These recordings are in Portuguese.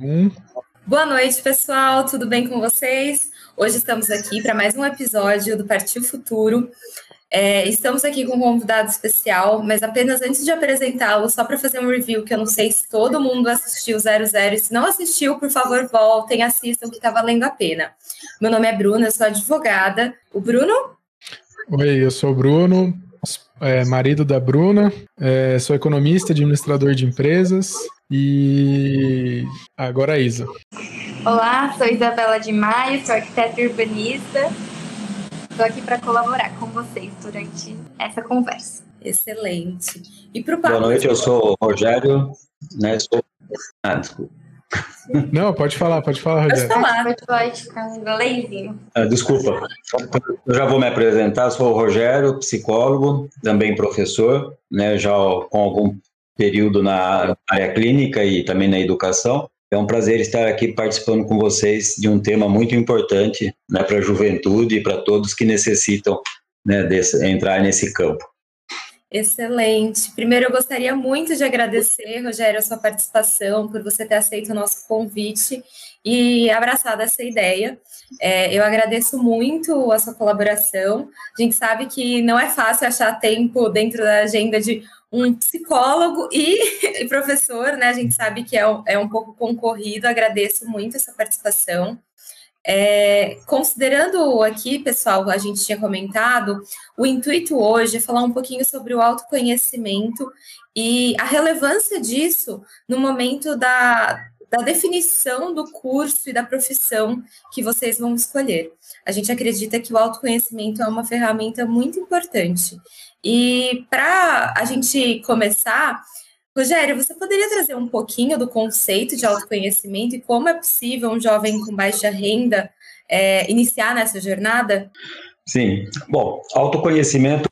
Um. Boa noite, pessoal. Tudo bem com vocês? Hoje estamos aqui para mais um episódio do Partiu Futuro. É, estamos aqui com um convidado especial, mas apenas antes de apresentá-lo, só para fazer um review, que eu não sei se todo mundo assistiu 00, e se não assistiu, por favor, voltem, assistam, que está valendo a pena. Meu nome é Bruna, eu sou advogada. O Bruno? Oi, eu sou o Bruno, é, marido da Bruna, é, sou economista, administrador de empresas e agora a Isa. Olá, sou Isabela de Maio, sou arquiteta urbanista. Estou aqui para colaborar com vocês durante essa conversa. Excelente. E pro Boa noite, eu sou o Rogério, né? Sou... Ah, desculpa. Não, pode falar, pode falar, Rogério. Pode falar, pode, ficar um ah, desculpa, eu já vou me apresentar, sou o Rogério, psicólogo, também professor, né, já com algum período na área clínica e também na educação. É um prazer estar aqui participando com vocês de um tema muito importante né, para a juventude e para todos que necessitam né, desse, entrar nesse campo. Excelente. Primeiro, eu gostaria muito de agradecer, Rogério, a sua participação, por você ter aceito o nosso convite e abraçado essa ideia. É, eu agradeço muito a sua colaboração. A gente sabe que não é fácil achar tempo dentro da agenda de um psicólogo e, professor, né? A gente sabe que é um, é um pouco concorrido. Agradeço muito essa participação. É, considerando aqui, pessoal, a gente tinha comentado, o intuito hoje é falar um pouquinho sobre o autoconhecimento e a relevância disso no momento da, da definição do curso e da profissão que vocês vão escolher. A gente acredita que o autoconhecimento é uma ferramenta muito importante. E para a gente começar, Rogério, você poderia trazer um pouquinho do conceito de autoconhecimento e como é possível um jovem com baixa renda é, iniciar nessa jornada? Sim. Bom, autoconhecimento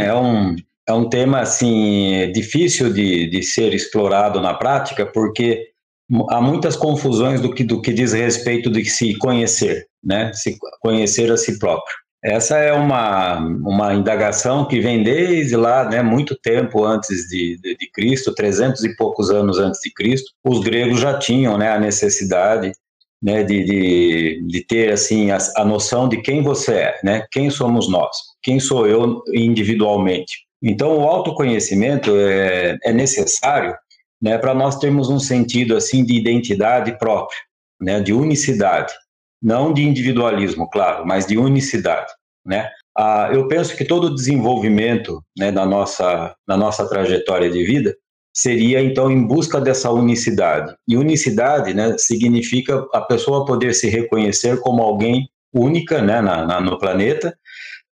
é um, é um tema assim difícil de, de ser explorado na prática, porque há muitas confusões do que, do que diz respeito de se conhecer, né? Se conhecer a si próprio. Essa é uma, uma indagação que vem desde lá, né, muito tempo antes de, de, de Cristo, 300 e poucos anos antes de Cristo. Os gregos já tinham né, a necessidade né, de, de, de ter assim a, a noção de quem você é, né, quem somos nós, quem sou eu individualmente. Então, o autoconhecimento é, é necessário né, para nós termos um sentido assim de identidade própria, né, de unicidade não de individualismo, claro, mas de unicidade, né? Ah, eu penso que todo o desenvolvimento né, da, nossa, da nossa trajetória de vida seria, então, em busca dessa unicidade. E unicidade né, significa a pessoa poder se reconhecer como alguém única né, na, na no planeta,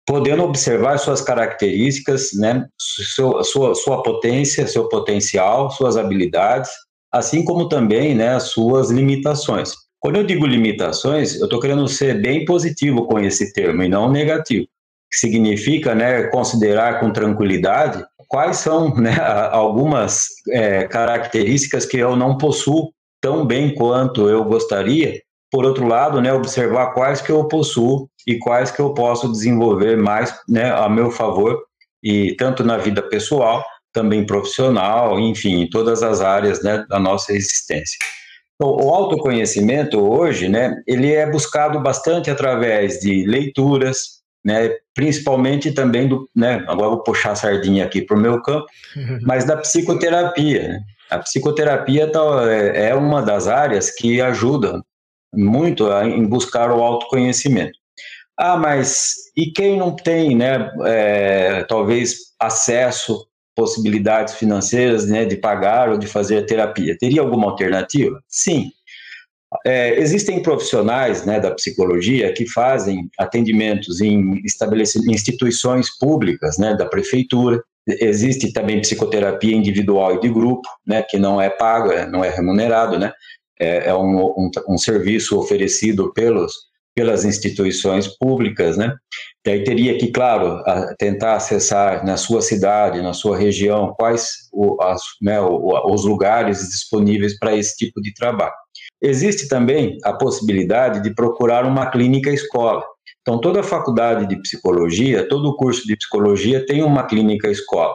podendo observar suas características, né, sua, sua, sua potência, seu potencial, suas habilidades, assim como também né, as suas limitações. Quando eu digo limitações, eu estou querendo ser bem positivo com esse termo e não negativo. Que significa né, considerar com tranquilidade quais são né, algumas é, características que eu não possuo tão bem quanto eu gostaria. Por outro lado, né, observar quais que eu possuo e quais que eu posso desenvolver mais né, a meu favor, e tanto na vida pessoal, também profissional, enfim, em todas as áreas né, da nossa existência. O autoconhecimento hoje, né, ele é buscado bastante através de leituras, né, principalmente também do, né, agora vou puxar a sardinha aqui para o meu campo, mas da psicoterapia. Né? A psicoterapia tá, é, é uma das áreas que ajuda muito a, em buscar o autoconhecimento. Ah, mas e quem não tem, né, é, talvez acesso possibilidades financeiras né, de pagar ou de fazer terapia. Teria alguma alternativa? Sim. É, existem profissionais né, da psicologia que fazem atendimentos em instituições públicas né, da prefeitura. Existe também psicoterapia individual e de grupo, né, que não é pago, é, não é remunerado, né, é, é um, um, um serviço oferecido pelos pelas instituições públicas, né? Daí teria que, claro, tentar acessar na sua cidade, na sua região, quais o, as, né, os lugares disponíveis para esse tipo de trabalho. Existe também a possibilidade de procurar uma clínica escola. Então, toda faculdade de psicologia, todo o curso de psicologia tem uma clínica escola.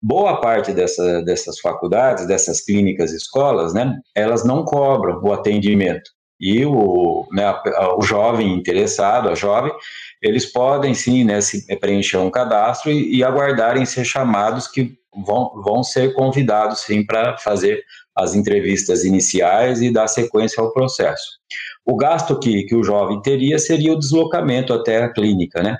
boa parte dessa, dessas faculdades, dessas clínicas, escolas, né, elas não cobram o atendimento. E o, né, o jovem interessado, a jovem, eles podem sim né, se, preencher um cadastro e, e aguardarem ser chamados que vão, vão ser convidados sim para fazer as entrevistas iniciais e dar sequência ao processo. O gasto que, que o jovem teria seria o deslocamento até a clínica, né?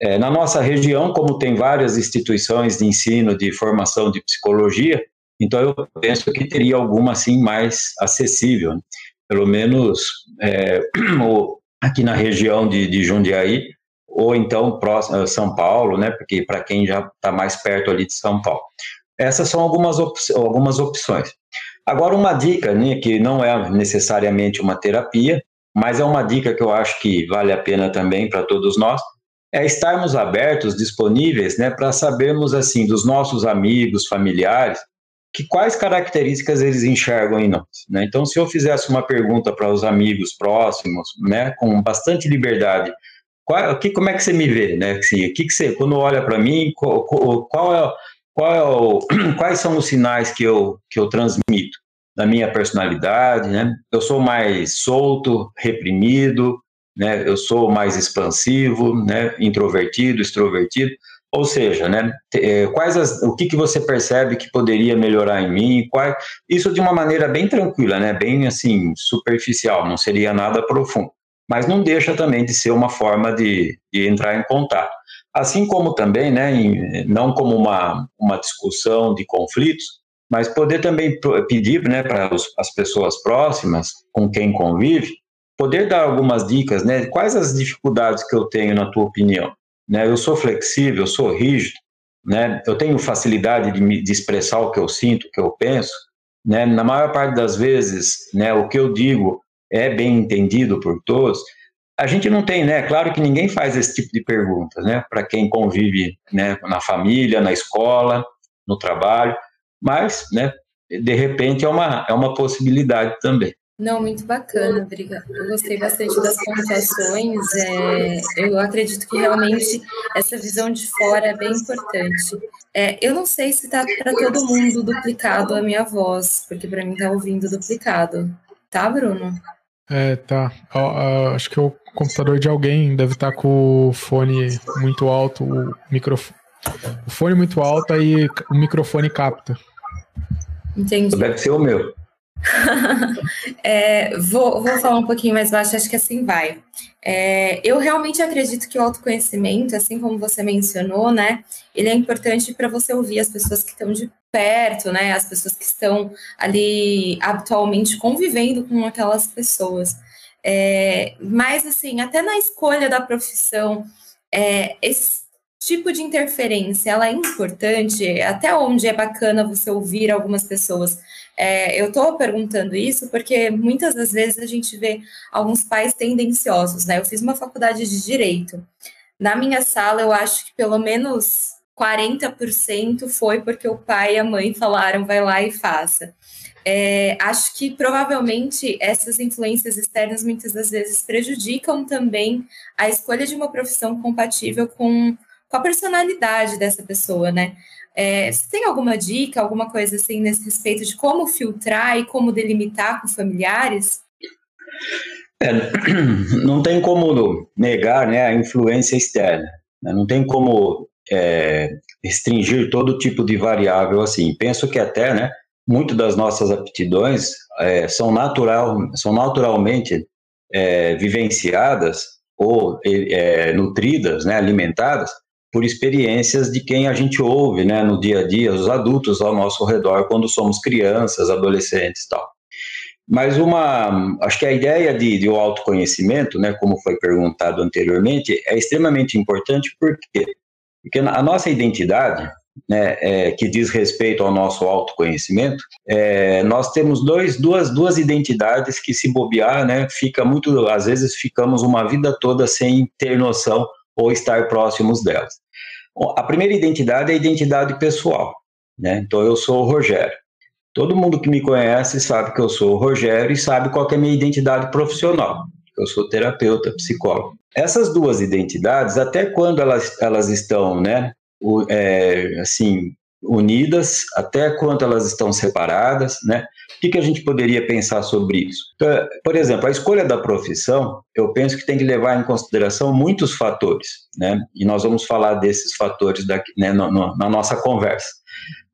É, na nossa região, como tem várias instituições de ensino de formação de psicologia, então eu penso que teria alguma assim mais acessível, né? Pelo menos é, aqui na região de, de Jundiaí, ou então próximo São Paulo, né? Porque para quem já está mais perto ali de São Paulo. Essas são algumas, op algumas opções. Agora, uma dica, né, que não é necessariamente uma terapia, mas é uma dica que eu acho que vale a pena também para todos nós, é estarmos abertos, disponíveis, né, para sabermos assim dos nossos amigos, familiares, que quais características eles enxergam em nós. Né? Então, se eu fizesse uma pergunta para os amigos próximos, né, com bastante liberdade, qual, que, como é que você me vê, né? Assim, que que você, quando olha para mim, qual, qual, é, qual é o, quais são os sinais que eu, que eu transmito da minha personalidade, né? Eu sou mais solto, reprimido, né? Eu sou mais expansivo, né? Introvertido, extrovertido. Ou seja, né? É, quais as, o que, que você percebe que poderia melhorar em mim? Qual, isso de uma maneira bem tranquila, né? Bem assim superficial, não seria nada profundo. Mas não deixa também de ser uma forma de, de entrar em contato. Assim como também, né, em, não como uma, uma discussão de conflitos, mas poder também pedir né, para as pessoas próximas com quem convive, poder dar algumas dicas, né, quais as dificuldades que eu tenho na tua opinião. Né, eu sou flexível, eu sou rígido, né, eu tenho facilidade de, me, de expressar o que eu sinto, o que eu penso, né, na maior parte das vezes, né, o que eu digo é bem entendido por todos, a gente não tem, né? Claro que ninguém faz esse tipo de perguntas, né? Para quem convive, né? Na família, na escola, no trabalho, mas, né? De repente é uma é uma possibilidade também. Não, muito bacana, obrigada. Eu gostei bastante das pontuações. É, eu acredito que realmente essa visão de fora é bem importante. É, eu não sei se está para todo mundo duplicado a minha voz, porque para mim está ouvindo duplicado. Tá, Bruno? É, tá. acho que o computador de alguém deve estar tá com o fone muito alto, o microfone. O fone muito alto aí o microfone capta. Entendi. Deve ser o meu. é, vou, vou falar um pouquinho mais baixo, acho que assim vai. É, eu realmente acredito que o autoconhecimento, assim como você mencionou, né, ele é importante para você ouvir as pessoas que estão de perto, né, as pessoas que estão ali atualmente convivendo com aquelas pessoas. É, mas, assim, até na escolha da profissão, é, esse tipo de interferência, ela é importante, até onde é bacana você ouvir algumas pessoas. É, eu estou perguntando isso porque muitas das vezes a gente vê alguns pais tendenciosos, né? Eu fiz uma faculdade de direito. Na minha sala, eu acho que pelo menos 40% foi porque o pai e a mãe falaram, vai lá e faça. É, acho que provavelmente essas influências externas muitas das vezes prejudicam também a escolha de uma profissão compatível com, com a personalidade dessa pessoa, né? É, você tem alguma dica, alguma coisa assim nesse respeito de como filtrar e como delimitar com familiares? É, não tem como negar né, a influência externa. Né? Não tem como é, restringir todo tipo de variável assim. Penso que até, né, muito das nossas aptidões é, são, natural, são naturalmente é, vivenciadas ou é, nutridas, né, alimentadas por experiências de quem a gente ouve, né, no dia a dia, os adultos ao nosso redor, quando somos crianças, adolescentes e tal. Mas uma, acho que a ideia de, de o autoconhecimento, né, como foi perguntado anteriormente, é extremamente importante porque, porque a nossa identidade, né, é, que diz respeito ao nosso autoconhecimento, é, nós temos dois, duas, duas identidades que se bobear, né, fica muito, às vezes ficamos uma vida toda sem ter noção ou estar próximos delas. A primeira identidade é a identidade pessoal. Né? Então, eu sou o Rogério. Todo mundo que me conhece sabe que eu sou o Rogério e sabe qual é a minha identidade profissional. Eu sou terapeuta, psicólogo. Essas duas identidades, até quando elas, elas estão, né, o, é, assim, unidas, até quanto elas estão separadas, né? O que, que a gente poderia pensar sobre isso? Então, por exemplo, a escolha da profissão, eu penso que tem que levar em consideração muitos fatores, né? E nós vamos falar desses fatores daqui, né, no, no, na nossa conversa.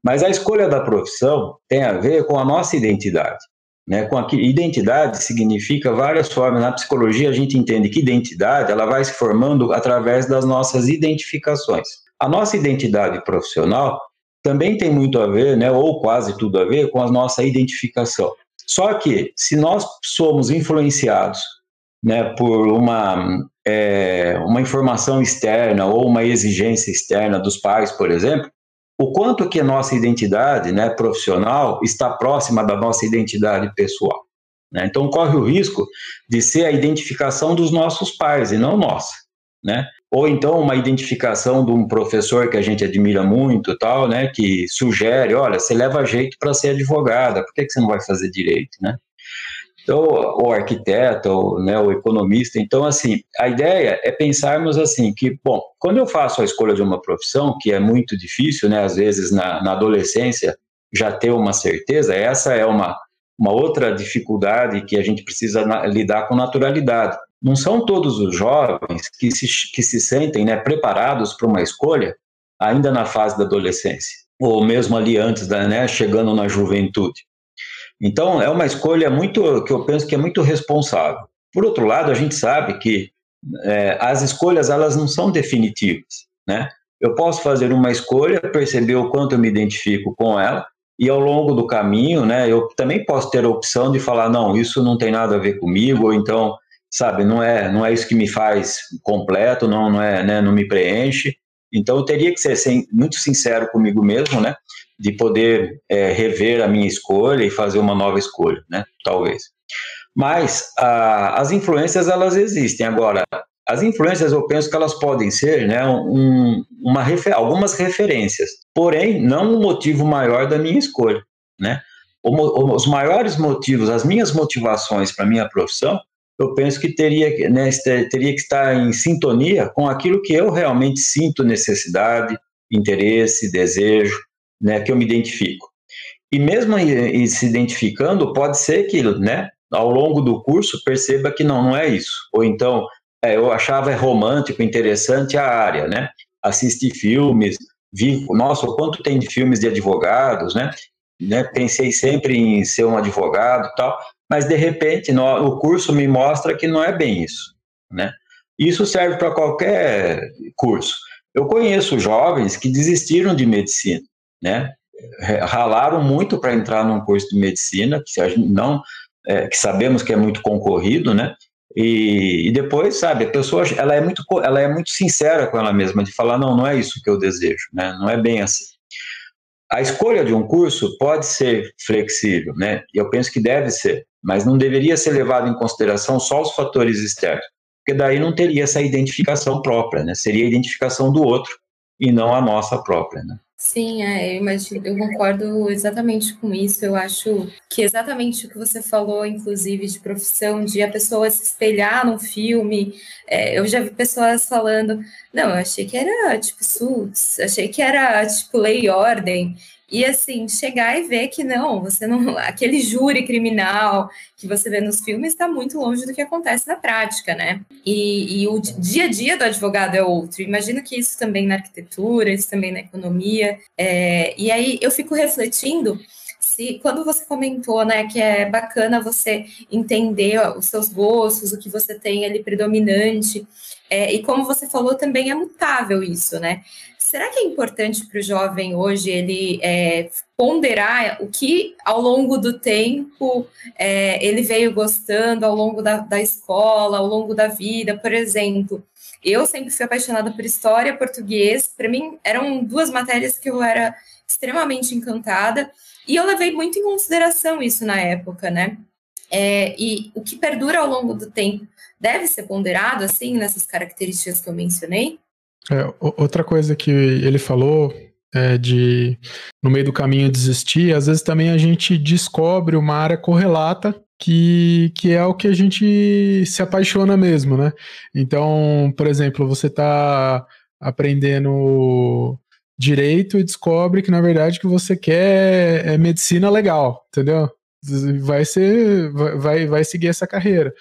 Mas a escolha da profissão tem a ver com a nossa identidade. Né, com a identidade significa várias formas. Na psicologia, a gente entende que identidade ela vai se formando através das nossas identificações. A nossa identidade profissional também tem muito a ver, né, ou quase tudo a ver, com a nossa identificação. Só que, se nós somos influenciados né, por uma, é, uma informação externa ou uma exigência externa dos pais, por exemplo, o quanto que a nossa identidade né, profissional está próxima da nossa identidade pessoal. Né? Então, corre o risco de ser a identificação dos nossos pais e não nossa. Né? Ou então uma identificação de um professor que a gente admira muito, tal, né, que sugere, olha, você leva jeito para ser advogada, por que, que você não vai fazer direito, né? Então, o arquiteto, ou, né, o economista. Então, assim, a ideia é pensarmos assim que, bom, quando eu faço a escolha de uma profissão, que é muito difícil, né, às vezes na, na adolescência, já ter uma certeza, essa é uma, uma outra dificuldade que a gente precisa lidar com naturalidade não são todos os jovens que se, que se sentem né, preparados para uma escolha ainda na fase da adolescência, ou mesmo ali antes, da, né, chegando na juventude. Então, é uma escolha muito, que eu penso que é muito responsável. Por outro lado, a gente sabe que é, as escolhas, elas não são definitivas, né? Eu posso fazer uma escolha, perceber o quanto eu me identifico com ela, e ao longo do caminho, né, eu também posso ter a opção de falar, não, isso não tem nada a ver comigo, ou então sabe? Não é, não é isso que me faz completo, não, não é, né, não me preenche. Então eu teria que ser sem, muito sincero comigo mesmo, né? De poder é, rever a minha escolha e fazer uma nova escolha, né? Talvez. Mas a, as influências elas existem. Agora, as influências eu penso que elas podem ser, né? Um, uma refer, algumas referências, porém não o motivo maior da minha escolha, né? Os maiores motivos, as minhas motivações para minha profissão eu penso que teria, né, teria que estar em sintonia com aquilo que eu realmente sinto necessidade, interesse, desejo, né, que eu me identifico. E mesmo se identificando, pode ser que, né, ao longo do curso, perceba que não, não é isso. Ou então, é, eu achava romântico, interessante a área, né? Filmes, vi, nossa, quanto tem de filmes de advogados, né? né? Pensei sempre em ser um advogado tal, mas de repente no, o curso me mostra que não é bem isso, né? Isso serve para qualquer curso. Eu conheço jovens que desistiram de medicina, né? Ralaram muito para entrar num curso de medicina, que não, é, que sabemos que é muito concorrido, né? E, e, depois, sabe, a pessoa ela é muito ela é muito sincera com ela mesma de falar não, não é isso que eu desejo, né? Não é bem assim. A escolha de um curso pode ser flexível, né? Eu penso que deve ser, mas não deveria ser levado em consideração só os fatores externos, porque daí não teria essa identificação própria, né? Seria a identificação do outro e não a nossa própria, né? Sim, é, eu imagino, eu concordo exatamente com isso. Eu acho que exatamente o que você falou, inclusive, de profissão, de a pessoa se espelhar num filme. É, eu já vi pessoas falando, não, eu achei que era tipo Suits, achei que era tipo Lei e Ordem. E assim, chegar e ver que não, você não. Aquele júri criminal que você vê nos filmes está muito longe do que acontece na prática, né? E, e, o dia a dia do advogado é outro. Imagino que isso também na arquitetura, isso também na economia. É, e aí eu fico refletindo se quando você comentou, né, que é bacana você entender os seus gostos, o que você tem ali predominante, é, e como você falou, também é mutável isso, né? Será que é importante para o jovem hoje ele é, ponderar o que ao longo do tempo é, ele veio gostando, ao longo da, da escola, ao longo da vida? Por exemplo, eu sempre fui apaixonada por história, português. Para mim, eram duas matérias que eu era extremamente encantada. E eu levei muito em consideração isso na época, né? É, e o que perdura ao longo do tempo deve ser ponderado, assim, nessas características que eu mencionei? É, outra coisa que ele falou é de no meio do caminho desistir, às vezes também a gente descobre uma área correlata que, que é o que a gente se apaixona mesmo, né? Então, por exemplo, você está aprendendo direito e descobre que, na verdade, que você quer é medicina legal, entendeu? Vai ser, vai, vai seguir essa carreira.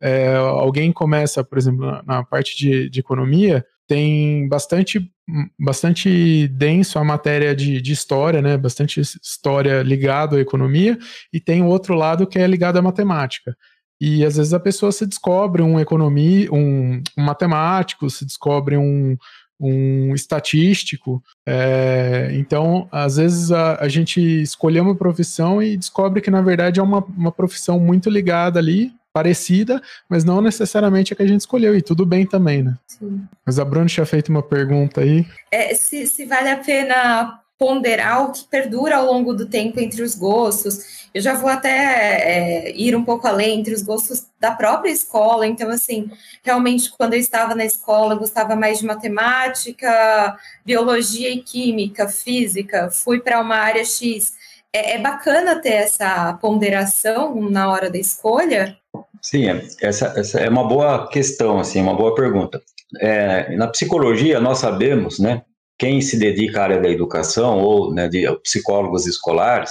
É, alguém começa, por exemplo, na, na parte de, de, economia, tem bastante, bastante denso a matéria de, de história, né? Bastante história ligada à economia, e tem o outro lado que é ligado à matemática. E às vezes a pessoa se descobre um economia, um, um matemático, se descobre um, um estatístico. É, então, às vezes a, a, gente escolhe uma profissão e descobre que na verdade é uma, uma profissão muito ligada ali, parecida, mas não necessariamente a que a gente escolheu, e tudo bem também, né? Sim. Mas a Bruna tinha feito uma pergunta aí. É, se, se vale a pena ponderar o que perdura ao longo do tempo entre os gostos. Eu já vou até é, ir um pouco além entre os gostos da própria escola. Então, assim, realmente, quando eu estava na escola, eu gostava mais de matemática, biologia e química, física. Fui para uma área X. É, é, bacana ter essa ponderação na hora da escolha? Sim, essa, essa é uma boa questão, assim, uma boa pergunta. É, na psicologia, nós sabemos, né, quem se dedica à área da educação ou né, de psicólogos escolares,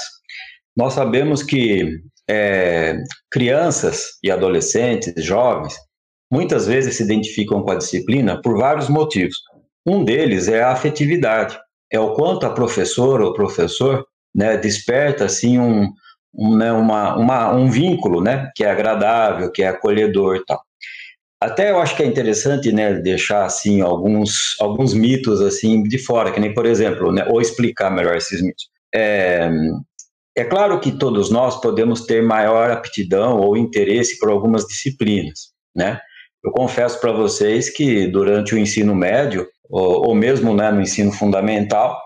nós sabemos que é, crianças e adolescentes, jovens, muitas vezes se identificam com a disciplina por vários motivos. Um deles é a afetividade, é o quanto a professora ou professor né, desperta assim um, né, uma, uma, um vínculo né, que é agradável, que é acolhedor e tal. Até eu acho que é interessante, né, deixar assim alguns alguns mitos assim de fora, que nem por exemplo, né, ou explicar melhor esses mitos. É, é claro que todos nós podemos ter maior aptidão ou interesse por algumas disciplinas, né? Eu confesso para vocês que durante o ensino médio ou, ou mesmo né, no ensino fundamental,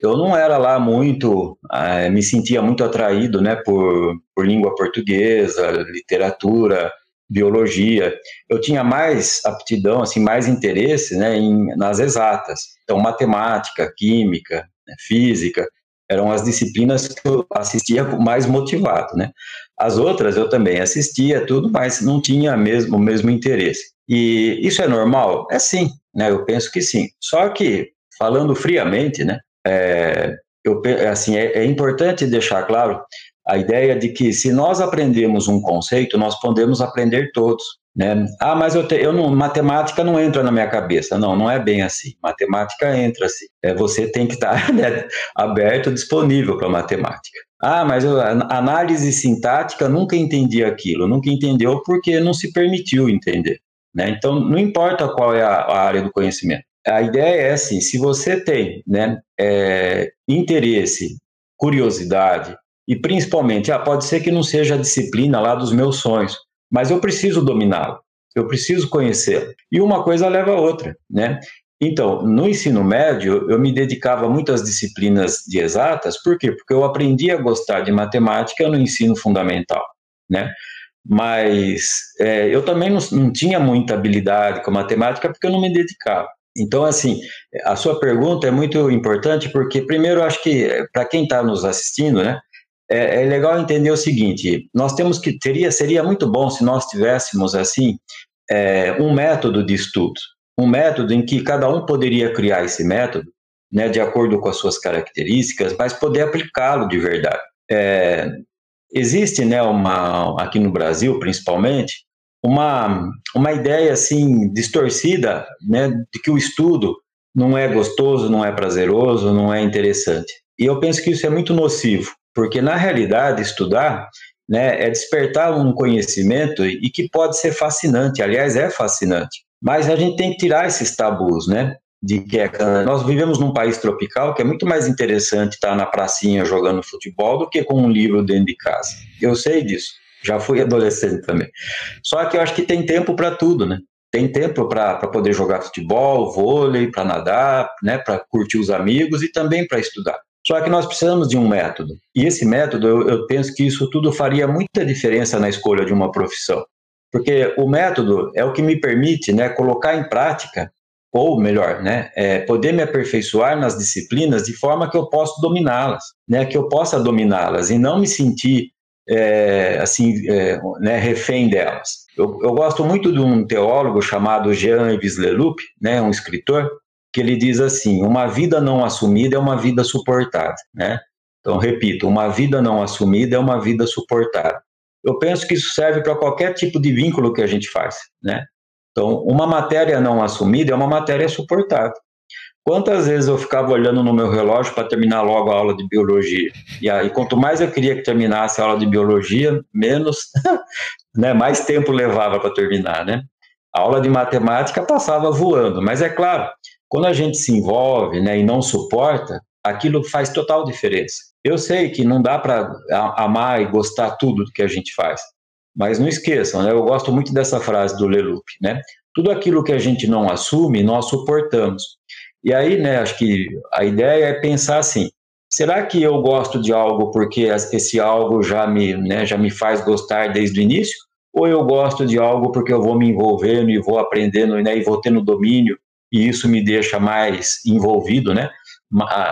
eu não era lá muito, é, me sentia muito atraído, né, por, por língua portuguesa, literatura, biologia. Eu tinha mais aptidão, assim, mais interesse, né, em, nas exatas. Então, matemática, química, né, física, eram as disciplinas que eu assistia mais motivado, né. As outras eu também assistia tudo, mas não tinha mesmo o mesmo interesse. E isso é normal? É sim, né, eu penso que sim. Só que, falando friamente, né, é, eu, assim, é, é importante deixar claro a ideia de que se nós aprendemos um conceito, nós podemos aprender todos. Né? Ah, mas eu, te, eu não, matemática não entra na minha cabeça. Não, não é bem assim. Matemática entra assim. É, você tem que estar né, aberto, disponível para matemática. Ah, mas eu, análise sintática nunca entendi aquilo. Nunca entendeu porque não se permitiu entender. Né? Então, não importa qual é a, a área do conhecimento. A ideia é assim: se você tem né, é, interesse, curiosidade, e principalmente, ah, pode ser que não seja a disciplina lá dos meus sonhos, mas eu preciso dominá-lo, eu preciso conhecê-lo. E uma coisa leva a outra, né? Então, no ensino médio, eu me dedicava muito às disciplinas de exatas, por quê? Porque eu aprendi a gostar de matemática no ensino fundamental, né? Mas é, eu também não, não tinha muita habilidade com matemática porque eu não me dedicava. Então, assim, a sua pergunta é muito importante porque, primeiro, acho que para quem está nos assistindo, né, é, é, legal entender o seguinte: nós temos que teria seria muito bom se nós tivéssemos assim é, um método de estudo, um método em que cada um poderia criar esse método, né, de acordo com as suas características, mas poder aplicá-lo de verdade. É, existe, né, uma aqui no Brasil principalmente uma uma ideia assim distorcida, né, de que o estudo não é gostoso, não é prazeroso, não é interessante. E eu penso que isso é muito nocivo porque na realidade estudar né, é despertar um conhecimento e que pode ser fascinante, aliás, é fascinante. Mas a gente tem que tirar esses tabus, né? De que é, nós vivemos num país tropical que é muito mais interessante estar na pracinha jogando futebol do que com um livro dentro de casa. Eu sei disso, já fui adolescente também. Só que eu acho que tem tempo para tudo, né? Tem tempo para poder jogar futebol, vôlei, para nadar, né? Para curtir os amigos e também para estudar. Só que nós precisamos de um método. E esse método, eu, eu penso que isso tudo faria muita diferença na escolha de uma profissão. Porque o método é o que me permite né, colocar em prática, ou melhor, né, é poder me aperfeiçoar nas disciplinas de forma que eu possa dominá-las, né, que eu possa dominá-las e não me sentir é, assim, é, né, refém delas. Eu, eu, gosto muito de um teólogo chamado Jean-Yves Leloup, né, um escritor, que ele diz assim: uma vida não assumida é uma vida suportada, né? Então, repito, uma vida não assumida é uma vida suportada. Eu penso que isso serve para qualquer tipo de vínculo que a gente faz, né? Então, uma matéria não assumida é uma matéria suportada. Quantas vezes eu ficava olhando no meu relógio para terminar logo a aula de biologia? E aí, quanto mais eu queria que terminasse a aula de biologia, menos, né, mais tempo levava para terminar, né? A aula de matemática passava voando, mas é claro, quando a gente se envolve, né, e não suporta, aquilo faz total diferença. Eu sei que não dá para amar e gostar tudo do que a gente faz, mas não esqueçam, né, eu gosto muito dessa frase do Leloup, né? Tudo aquilo que a gente não assume, nós suportamos. E aí, né, acho que a ideia é pensar assim: será que eu gosto de algo porque esse algo já me, né, já me faz gostar desde o início? Ou eu gosto de algo porque eu vou me envolvendo e vou aprendendo né, e vou tendo domínio e isso me deixa mais envolvido, né?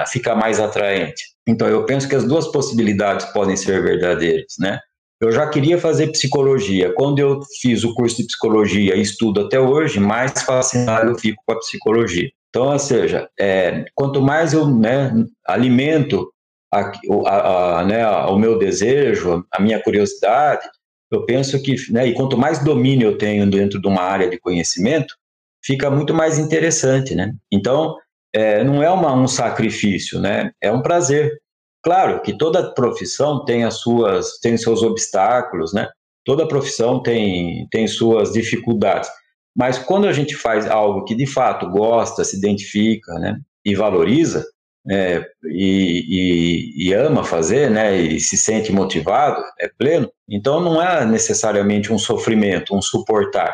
Fica mais atraente. Então, eu penso que as duas possibilidades podem ser verdadeiras, né? Eu já queria fazer psicologia. Quando eu fiz o curso de psicologia e estudo até hoje, mais fascinado eu fico com a psicologia. Então, ou seja, é, quanto mais eu né, alimento a, a, a, né, o meu desejo, a minha curiosidade, eu penso que, né, e quanto mais domínio eu tenho dentro de uma área de conhecimento, fica muito mais interessante, né? Então, é, não é uma, um sacrifício, né? É um prazer. Claro que toda profissão tem as suas, tem seus obstáculos, né? Toda profissão tem, tem suas dificuldades. Mas quando a gente faz algo que de fato gosta, se identifica, né, e valoriza, é, e, e, e, ama fazer, né, e se sente motivado, é pleno, então não é necessariamente um sofrimento, um suportar,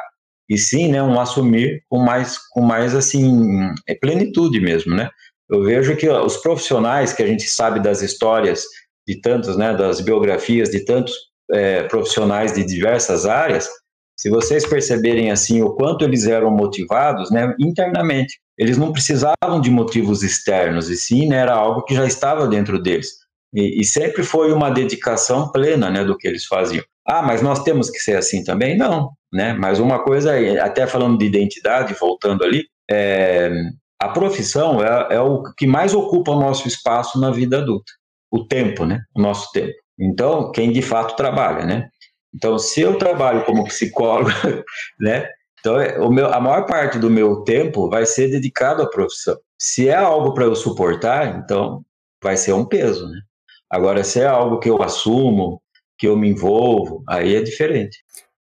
e sim, né, um assumir com mais, com mais assim, é plenitude mesmo, né. Eu vejo que os profissionais que a gente sabe das histórias de tantos, né, das biografias de tantos é, profissionais de diversas áreas, se vocês perceberem assim o quanto eles eram motivados, né, internamente, eles não precisavam de motivos externos e sim né, era algo que já estava dentro deles. E, e, sempre foi uma dedicação plena, né, do que eles faziam. Ah, mas nós temos que ser assim também? Não, né? Mas uma coisa, até falando de identidade, voltando ali, é, a profissão é, é o que mais ocupa o nosso espaço na vida adulta, o tempo, né? O nosso tempo. Então, quem de fato trabalha, né? Então, se eu trabalho como psicólogo, né? Então, é, o meu, a maior parte do meu tempo vai ser dedicado à profissão. Se é algo para eu suportar, então vai ser um peso, né? Agora, se é algo que eu assumo, que eu me envolvo, aí é diferente.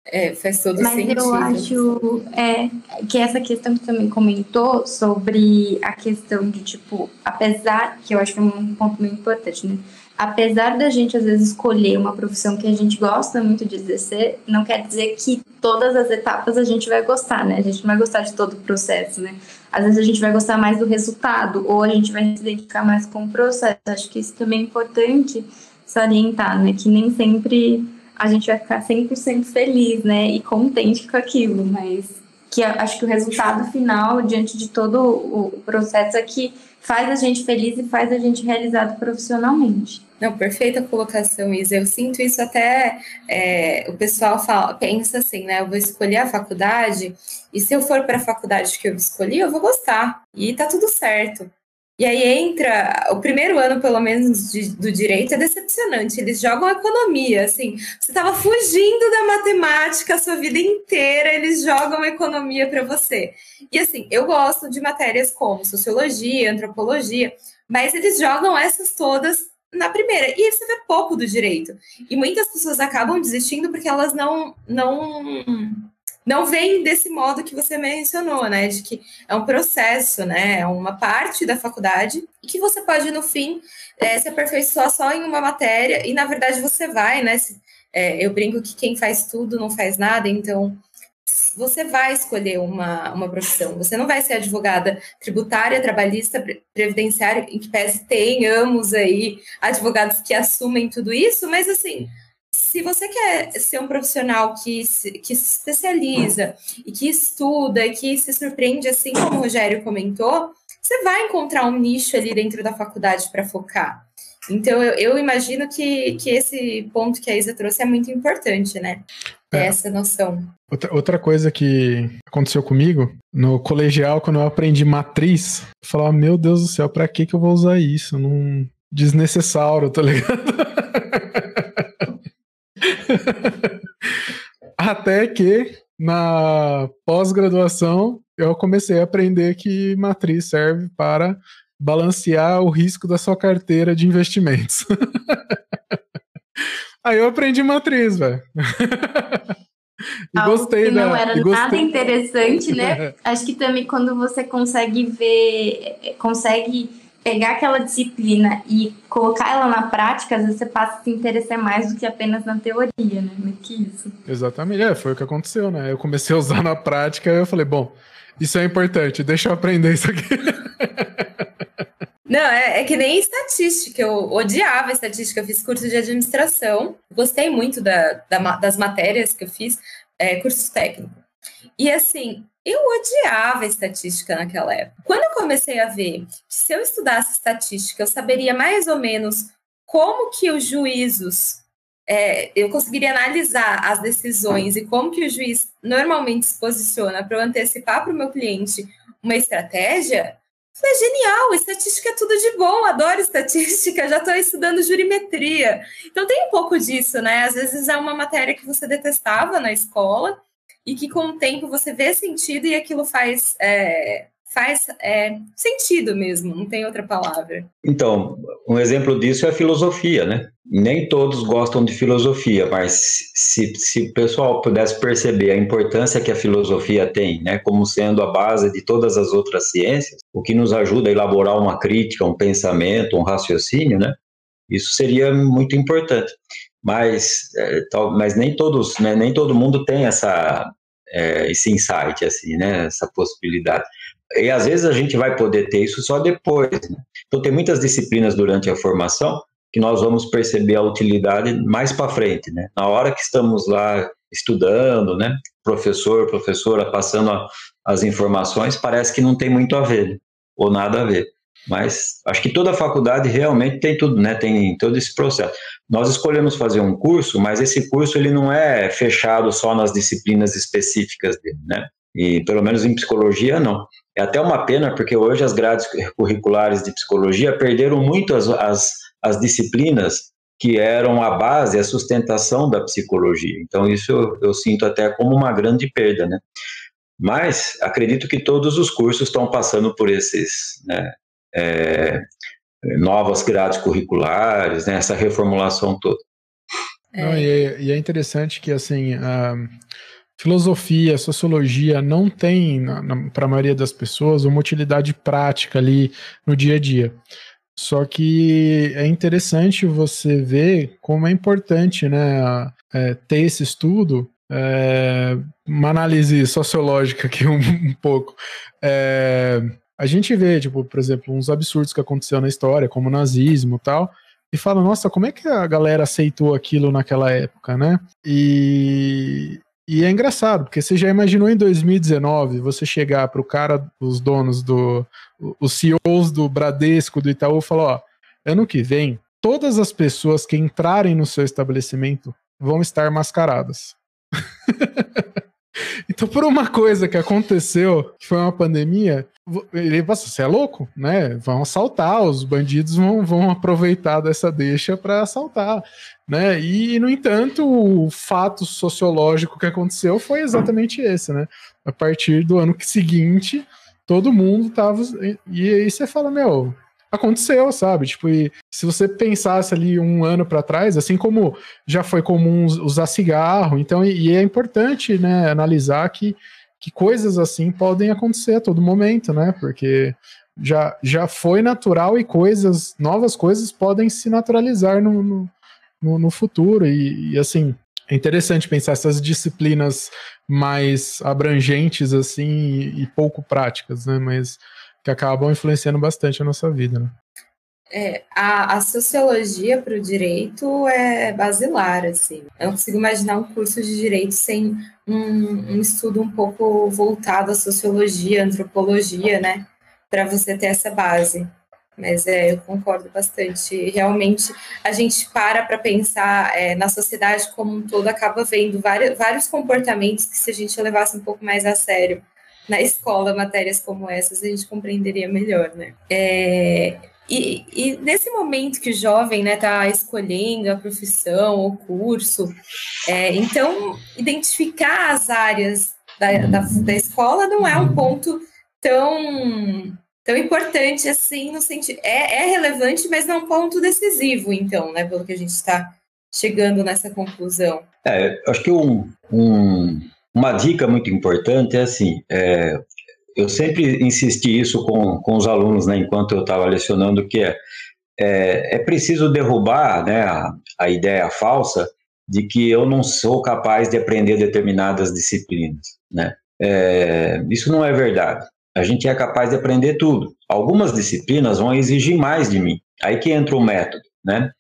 É, faz todo Mas sentido. Mas eu acho é, que essa questão que também comentou sobre a questão de, tipo, apesar, que eu acho que é um ponto muito importante, né? Apesar da gente às vezes escolher uma profissão que a gente gosta muito de exercer, não quer dizer que todas as etapas a gente vai gostar, né? A gente não vai gostar de todo o processo, né? Às vezes a gente vai gostar mais do resultado ou a gente vai se identificar mais com o processo. Acho que isso também é importante salientar, né? Que nem sempre a gente vai ficar 100% feliz, né? E contente com aquilo, mas que acho que o resultado final, diante de todo o processo, é que faz a gente feliz e faz a gente realizado profissionalmente. Não, perfeita colocação, Isa. Eu sinto isso até. É, o pessoal fala, pensa assim, né? Eu vou escolher a faculdade, e se eu for para a faculdade que eu escolhi, eu vou gostar. E tá tudo certo. E aí entra, o primeiro ano, pelo menos, de, do direito é decepcionante. Eles jogam economia, assim. Você estava fugindo da matemática a sua vida inteira, eles jogam economia para você. E assim, eu gosto de matérias como sociologia, antropologia, mas eles jogam essas todas na primeira. E você vê pouco do direito. E muitas pessoas acabam desistindo porque elas não não não vem desse modo que você mencionou, né? De que é um processo, né? É uma parte da faculdade e que você pode, no fim, é, se aperfeiçoar só em uma matéria, e na verdade você vai, né? Se, é, eu brinco que quem faz tudo não faz nada, então você vai escolher uma, uma profissão. Você não vai ser advogada tributária, trabalhista, previdenciária, em que pese tenhamos aí advogados que assumem tudo isso, mas assim, se você quer ser um profissional que se, que se especializa e que estuda e que se surpreende, assim como o Rogério comentou, você vai encontrar um nicho ali dentro da faculdade para focar. Então, eu, eu, imagino que, que esse ponto que a Isa trouxe é muito importante, né? É. Essa noção. Outra, outra coisa que aconteceu comigo, no colegial, quando eu aprendi matriz, eu falava, meu Deus do céu, pra que, que eu vou usar isso? Não... Desnecessário, tá ligado? Até que na pós-graduação eu comecei a aprender que matriz serve para balancear o risco da sua carteira de investimentos. Aí eu aprendi matriz, velho. e Algo gostei que não da, era nada interessante, né? Acho que também quando você consegue ver, consegue pegar aquela disciplina e colocar ela na prática, às vezes você passa a se interessar mais do que apenas na teoria, né? Meio que isso. Exatamente, é, foi o que aconteceu, né? Eu comecei a usar na prática e eu falei, bom, isso é importante, deixa eu aprender isso aqui. Não, é, é, que nem estatística. Eu odiava estatística. Eu fiz curso de administração. Gostei muito da, da das matérias que eu fiz, é, curso técnico. E assim, eu odiava estatística naquela época. Quando eu comecei a ver que se eu estudasse estatística, eu saberia mais ou menos como que os juízos, é, eu conseguiria analisar as decisões e como que o juiz normalmente se posiciona para eu antecipar para o meu cliente uma estratégia, foi genial, estatística é tudo de bom, adoro estatística, já estou estudando jurimetria. Então tem um pouco disso, né? Às vezes é uma matéria que você detestava na escola, e que com o tempo você vê sentido e aquilo faz, é, faz é, sentido mesmo, não tem outra palavra. Então, um exemplo disso é a filosofia, né? Nem todos gostam de filosofia, mas se, se o pessoal pudesse perceber a importância que a filosofia tem, né, como sendo a base de todas as outras ciências, o que nos ajuda a elaborar uma crítica, um pensamento, um raciocínio, né? Isso seria muito importante mas, é, tal, mas nem todos, né, nem todo mundo tem essa, é, esse insight, assim, né, essa possibilidade. E às vezes a gente vai poder ter isso só depois. Né? Então tem muitas disciplinas durante a formação que nós vamos perceber a utilidade mais para frente, né? Na hora que estamos lá estudando, né, professor, professora passando a, as informações, parece que não tem muito a ver, né? ou nada a ver. Mas acho que toda faculdade realmente tem tudo, né? Tem todo esse processo. Nós escolhemos fazer um curso, mas esse curso ele não é fechado só nas disciplinas específicas dele, né? E pelo menos em psicologia não. É até uma pena porque hoje as grades curriculares de psicologia perderam muito as, as, as disciplinas que eram a base, a sustentação da psicologia. Então isso eu, eu sinto até como uma grande perda, né? Mas acredito que todos os cursos estão passando por esses, né, é, novas grades curriculares, né, essa reformulação toda. Não, e, é, e, é, interessante que assim a filosofia, sociologia não tem para a maioria das pessoas uma utilidade prática ali no dia a dia. Só que é interessante você ver como é importante, né, é, ter esse estudo, é, uma análise sociológica aqui um, um pouco. É, a gente vê, tipo, por exemplo, uns absurdos que aconteceram na história, como o nazismo e tal, e fala, nossa, como é que a galera aceitou aquilo naquela época, né? E, e é engraçado, porque você já imaginou em 2019 você chegar para o cara, os donos do. os CEOs do Bradesco, do Itaú, falar: ó, ano que vem, todas as pessoas que entrarem no seu estabelecimento vão estar mascaradas. então, por uma coisa que aconteceu, que foi uma pandemia, ele passa, você é louco, né? Vão assaltar, os bandidos vão, vão aproveitar dessa deixa para assaltar, né? E, no entanto, o fato sociológico que aconteceu foi exatamente esse, né? A partir do ano seguinte, todo mundo tava. E aí você fala, meu, aconteceu, sabe? Tipo, se você pensasse ali um ano para trás, assim como já foi comum usar cigarro, então, e, e é importante, né, analisar que que coisas assim podem acontecer a todo momento, né? Porque já, já foi natural e coisas, novas coisas podem se naturalizar no, no, no futuro. E, e, assim, é interessante pensar essas disciplinas mais abrangentes, assim, e, e pouco práticas, né? Mas que acabam influenciando bastante a nossa vida, né? É, a, a, sociologia para o direito é basilar, assim. Eu não consigo imaginar um curso de direito sem um, um estudo um pouco voltado à sociologia, antropologia, né? Para você ter essa base. Mas é, eu concordo bastante. Realmente, a gente para para pensar é, na sociedade como um todo, acaba vendo vários, vários comportamentos que, se a gente levasse um pouco mais a sério na escola, matérias como essas, a gente compreenderia melhor, né? É, e, e, nesse momento que o jovem está né, tá escolhendo a profissão, o curso, é, então identificar as áreas da, da, da, escola não é um ponto tão tão importante assim no sentido é, é relevante, mas não é um ponto decisivo, então, né, pelo que a gente está chegando nessa conclusão. É, acho que um, um, uma dica muito importante é assim, é, eu sempre insisti isso com, com os alunos, né, enquanto eu estava lecionando, que é, é, é, preciso derrubar né, a, a ideia falsa de que eu não sou capaz de aprender determinadas disciplinas, né? É, isso não é verdade. A gente é capaz de aprender tudo. Algumas disciplinas vão exigir mais de mim. Aí que entra o método, né?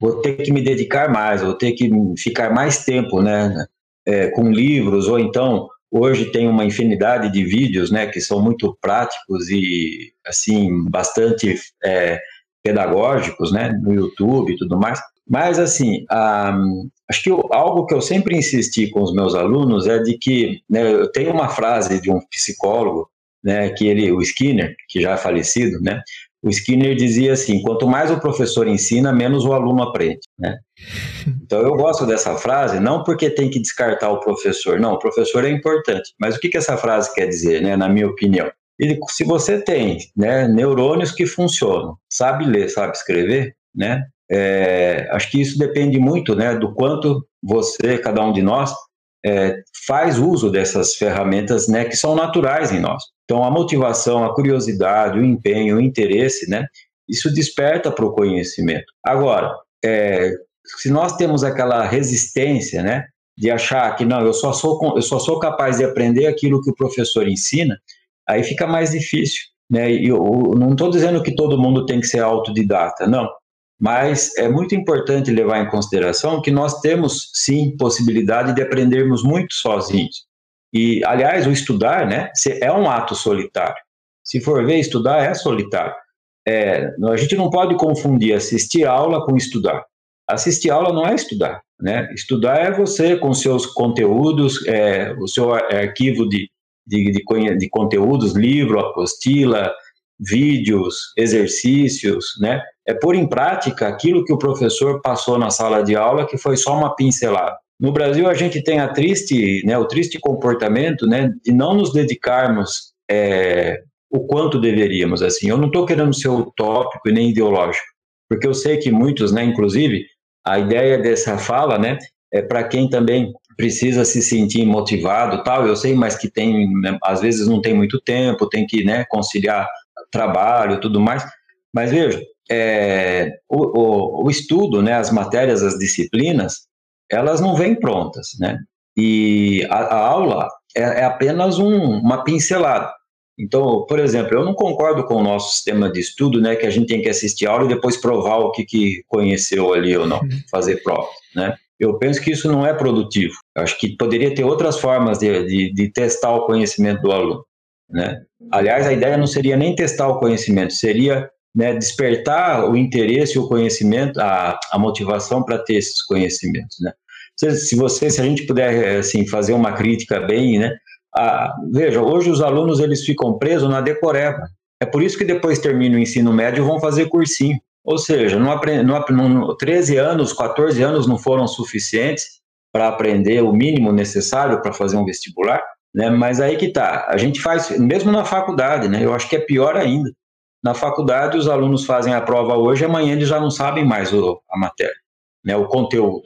Vou ter que me dedicar mais, vou ter que ficar mais tempo, né? É, com livros, ou então hoje tem uma infinidade de vídeos, né? Que são muito práticos e, assim, bastante é, pedagógicos, né? No YouTube e tudo mais. Mas, assim, um, acho que eu, algo que eu sempre insisti com os meus alunos é de que, né, eu tenho uma frase de um psicólogo né, que ele, o Skinner, que já é falecido, né, o Skinner dizia assim: quanto mais o professor ensina, menos o aluno aprende. Né? Então eu gosto dessa frase, não porque tem que descartar o professor, não, o professor é importante. Mas o que, que essa frase quer dizer, né, na minha opinião? Ele, se você tem né, neurônios que funcionam, sabe ler, sabe escrever, né, é, acho que isso depende muito né, do quanto você, cada um de nós, é, faz uso dessas ferramentas né, que são naturais em nós. Então, a motivação, a curiosidade, o empenho, o interesse, né, isso desperta para o conhecimento. Agora, é, se nós temos aquela resistência, né, de achar que não, eu só sou eu só sou capaz de aprender aquilo que o professor ensina, aí fica mais difícil, né? Eu, eu não estou dizendo que todo mundo tem que ser autodidata, não. Mas é muito importante levar em consideração que nós temos sim possibilidade de aprendermos muito sozinhos. E, aliás, o estudar né, é um ato solitário. Se for ver, estudar é solitário. É, a gente não pode confundir assistir aula com estudar. Assistir aula não é estudar. Né? Estudar é você com seus conteúdos, é, o seu arquivo de, de, de, de conteúdos, livro, apostila, vídeos, exercícios, né? É pôr em prática aquilo que o professor passou na sala de aula, que foi só uma pincelada. No Brasil, a gente tem a triste, né, o triste comportamento né, de não nos dedicarmos é, o quanto deveríamos. Assim, Eu não estou querendo ser utópico e nem ideológico, porque eu sei que muitos, né, inclusive, a ideia dessa fala né, é para quem também precisa se sentir motivado, tal. Eu sei, mas que tem, né, às vezes não tem muito tempo, tem que né, conciliar trabalho, tudo mais. Mas veja, é, o, o, o, estudo, né, as matérias, as disciplinas, elas não vêm prontas, né? E a, a aula é, é apenas um, uma pincelada. Então, por exemplo, eu não concordo com o nosso sistema de estudo, né, que a gente tem que assistir aula e depois provar o que, que conheceu ali ou não, uhum. fazer prova, né? Eu penso que isso não é produtivo. Eu acho que poderia ter outras formas de, de, de, testar o conhecimento do aluno, né? Aliás, a ideia não seria nem testar o conhecimento, seria né, despertar o interesse, o conhecimento, a, a motivação para ter esses conhecimentos, né? se você, se a gente puder assim fazer uma crítica bem, né? A, veja, hoje os alunos eles ficam presos na decoreba. É por isso que depois terminam o ensino médio vão fazer cursinho. Ou seja, não aprend, não, não, 13 anos, 14 anos não foram suficientes para aprender o mínimo necessário para fazer um vestibular, né? Mas aí que tá, a gente faz, mesmo na faculdade, né? Eu acho que é pior ainda. Na faculdade, os alunos fazem a prova hoje, amanhã eles já não sabem mais o, a matéria, né? O conteúdo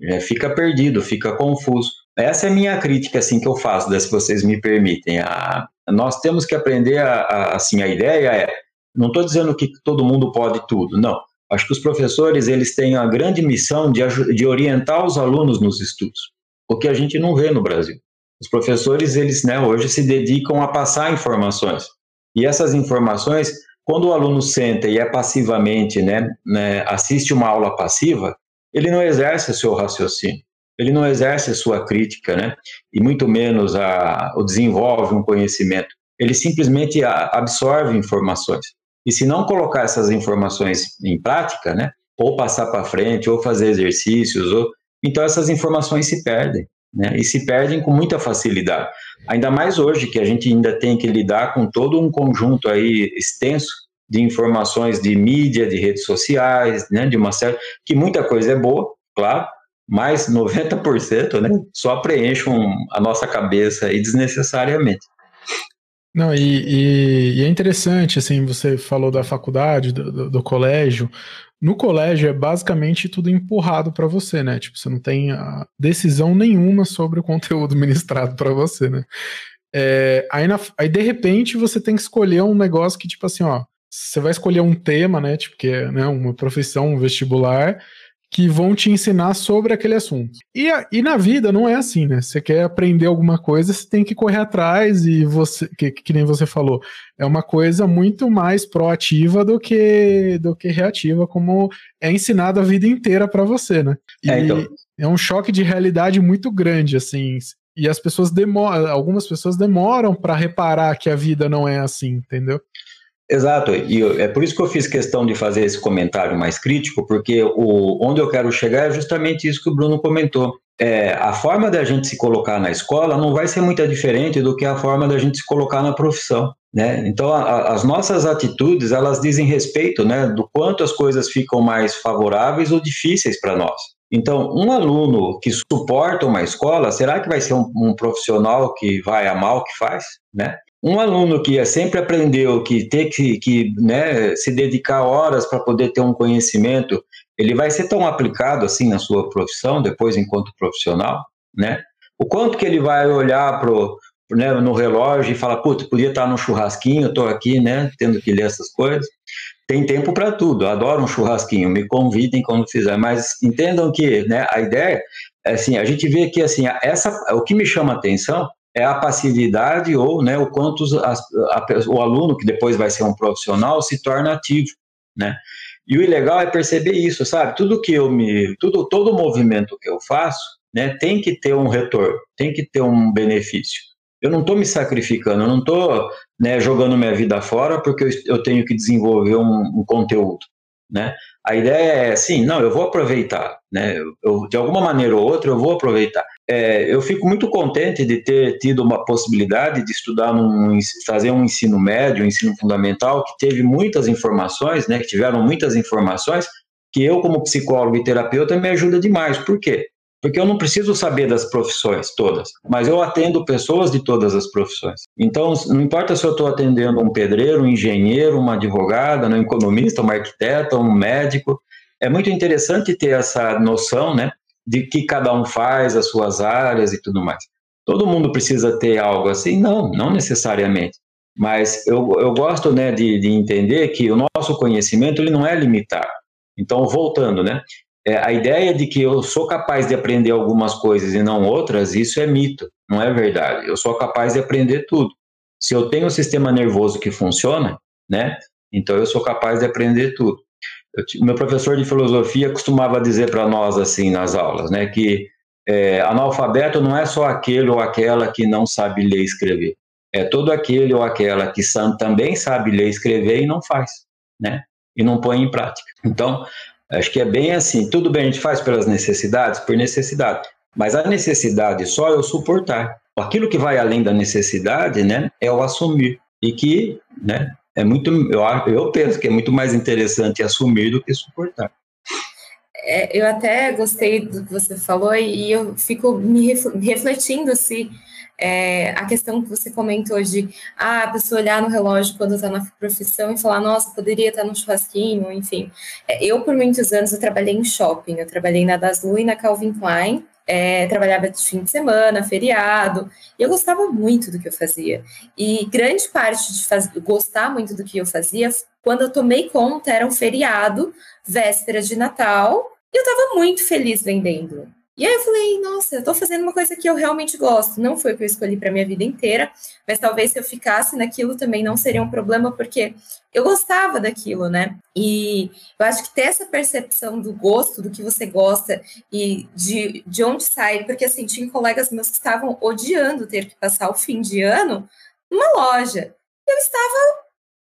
é, fica perdido, fica confuso. Essa é a minha crítica assim que eu faço, se vocês me permitem. A, nós temos que aprender a, a assim a ideia é, não estou dizendo que todo mundo pode tudo, não. Acho que os professores eles têm a grande missão de, de orientar os alunos nos estudos, o que a gente não vê no Brasil. Os professores eles né, hoje se dedicam a passar informações e essas informações quando o aluno senta e é passivamente, né, né, assiste uma aula passiva, ele não exerce o seu raciocínio, ele não exerce a sua crítica, né? E muito menos a, o desenvolve um conhecimento. Ele simplesmente absorve informações. E se não colocar essas informações em prática, né, ou passar para frente, ou fazer exercícios, ou então essas informações se perdem, né, e se perdem com muita facilidade. Ainda mais hoje que a gente ainda tem que lidar com todo um conjunto aí extenso de informações de mídia, de redes sociais, né, de uma série que muita coisa é boa, claro, mas 90% né, só preenchem a nossa cabeça aí desnecessariamente. Não, e, e, e, é interessante, assim, você falou da faculdade, do, do, do colégio. No colégio é basicamente tudo empurrado para você, né? Tipo, você não tem decisão nenhuma sobre o conteúdo ministrado para você, né? É, aí, na, aí, de repente, você tem que escolher um negócio que, tipo assim, ó, você vai escolher um tema, né? Tipo, que é né, uma profissão, um vestibular, que vão te ensinar sobre aquele assunto. E, e na vida não é assim, né? Você quer aprender alguma coisa, você tem que correr atrás e você, que, que nem você falou, é uma coisa muito mais proativa do que do que reativa, como é ensinado a vida inteira para você, né? E é, então. é um choque de realidade muito grande, assim. E as pessoas demoram, algumas pessoas demoram para reparar que a vida não é assim, entendeu? Exato, e é por isso que eu fiz questão de fazer esse comentário mais crítico, porque o, onde eu quero chegar é justamente isso que o Bruno comentou. É, a forma da gente se colocar na escola não vai ser muito diferente do que a forma da gente se colocar na profissão. Né? Então, a, as nossas atitudes, elas dizem respeito né, do quanto as coisas ficam mais favoráveis ou difíceis para nós. Então, um aluno que suporta uma escola, será que vai ser um, um profissional que vai amar o que faz? Né? Um aluno que sempre aprendeu que ter que, que né, se dedicar horas para poder ter um conhecimento, ele vai ser tão aplicado assim na sua profissão, depois enquanto profissional, né? O quanto que ele vai olhar pro, né, no relógio e falar, putz, podia estar no churrasquinho, estou aqui, né, tendo que ler essas coisas. Tem tempo para tudo, adoro um churrasquinho, me convidem quando fizer, mas entendam que, né, a ideia é assim, a gente vê que assim, essa, o que me chama a atenção é a passividade ou né, o quanto a, a, o aluno, que depois vai ser um profissional, se torna ativo, né? E o legal é perceber isso, sabe? Tudo que eu me, tudo, todo movimento que eu faço, né, tem que ter um retorno, tem que ter um benefício. Eu não estou me sacrificando, eu não estou né, jogando minha vida fora porque eu, eu tenho que desenvolver um, um conteúdo, né? A ideia é assim, não, eu vou aproveitar, né? Eu, de alguma maneira ou outra eu vou aproveitar. É, eu fico muito contente de ter tido uma possibilidade de estudar, num, fazer um ensino médio, um ensino fundamental, que teve muitas informações, né? Que tiveram muitas informações, que eu, como psicólogo e terapeuta, me ajuda demais. Por quê? Porque eu não preciso saber das profissões todas, mas eu atendo pessoas de todas as profissões. Então, não importa se eu estou atendendo um pedreiro, um engenheiro, uma advogada, um economista, um arquiteto, um médico. É muito interessante ter essa noção, né, de que cada um faz, as suas áreas e tudo mais. Todo mundo precisa ter algo assim? Não, não necessariamente. Mas eu, eu gosto né, de, de entender que o nosso conhecimento ele não é limitado. Então, voltando, né? É, a ideia de que eu sou capaz de aprender algumas coisas e não outras, isso é mito, não é verdade. Eu sou capaz de aprender tudo. Se eu tenho um sistema nervoso que funciona, né? Então eu sou capaz de aprender tudo. O meu professor de filosofia costumava dizer para nós assim nas aulas, né, que é, analfabeto não é só aquele ou aquela que não sabe ler e escrever. É todo aquele ou aquela que também sabe ler e escrever e não faz, né? E não põe em prática. Então, Acho que é bem assim. Tudo bem, a gente faz pelas necessidades, por necessidade. Mas a necessidade só é o suportar. Aquilo que vai além da necessidade, né, é o assumir. E que, né, é muito, eu, eu penso que é muito mais interessante assumir do que suportar. É, eu até gostei do que você falou e eu fico me refletindo se é, a questão que você comentou de ah, a pessoa olhar no relógio quando está na profissão e falar, nossa, poderia estar no churrasquinho, enfim. É, eu, por muitos anos, eu trabalhei em shopping, eu trabalhei na Daslu e na Calvin Klein, é, trabalhava de fim de semana, feriado, e eu gostava muito do que eu fazia. E grande parte de faz... gostar muito do que eu fazia, quando eu tomei conta, era um feriado, véspera de Natal, e eu estava muito feliz vendendo. E aí eu falei, nossa, eu estou fazendo uma coisa que eu realmente gosto. Não foi o que eu escolhi para minha vida inteira, mas talvez se eu ficasse naquilo também não seria um problema, porque eu gostava daquilo, né? E eu acho que ter essa percepção do gosto, do que você gosta e de, de onde sai, porque assim, tinha colegas meus que estavam odiando ter que passar o fim de ano numa loja. Eu estava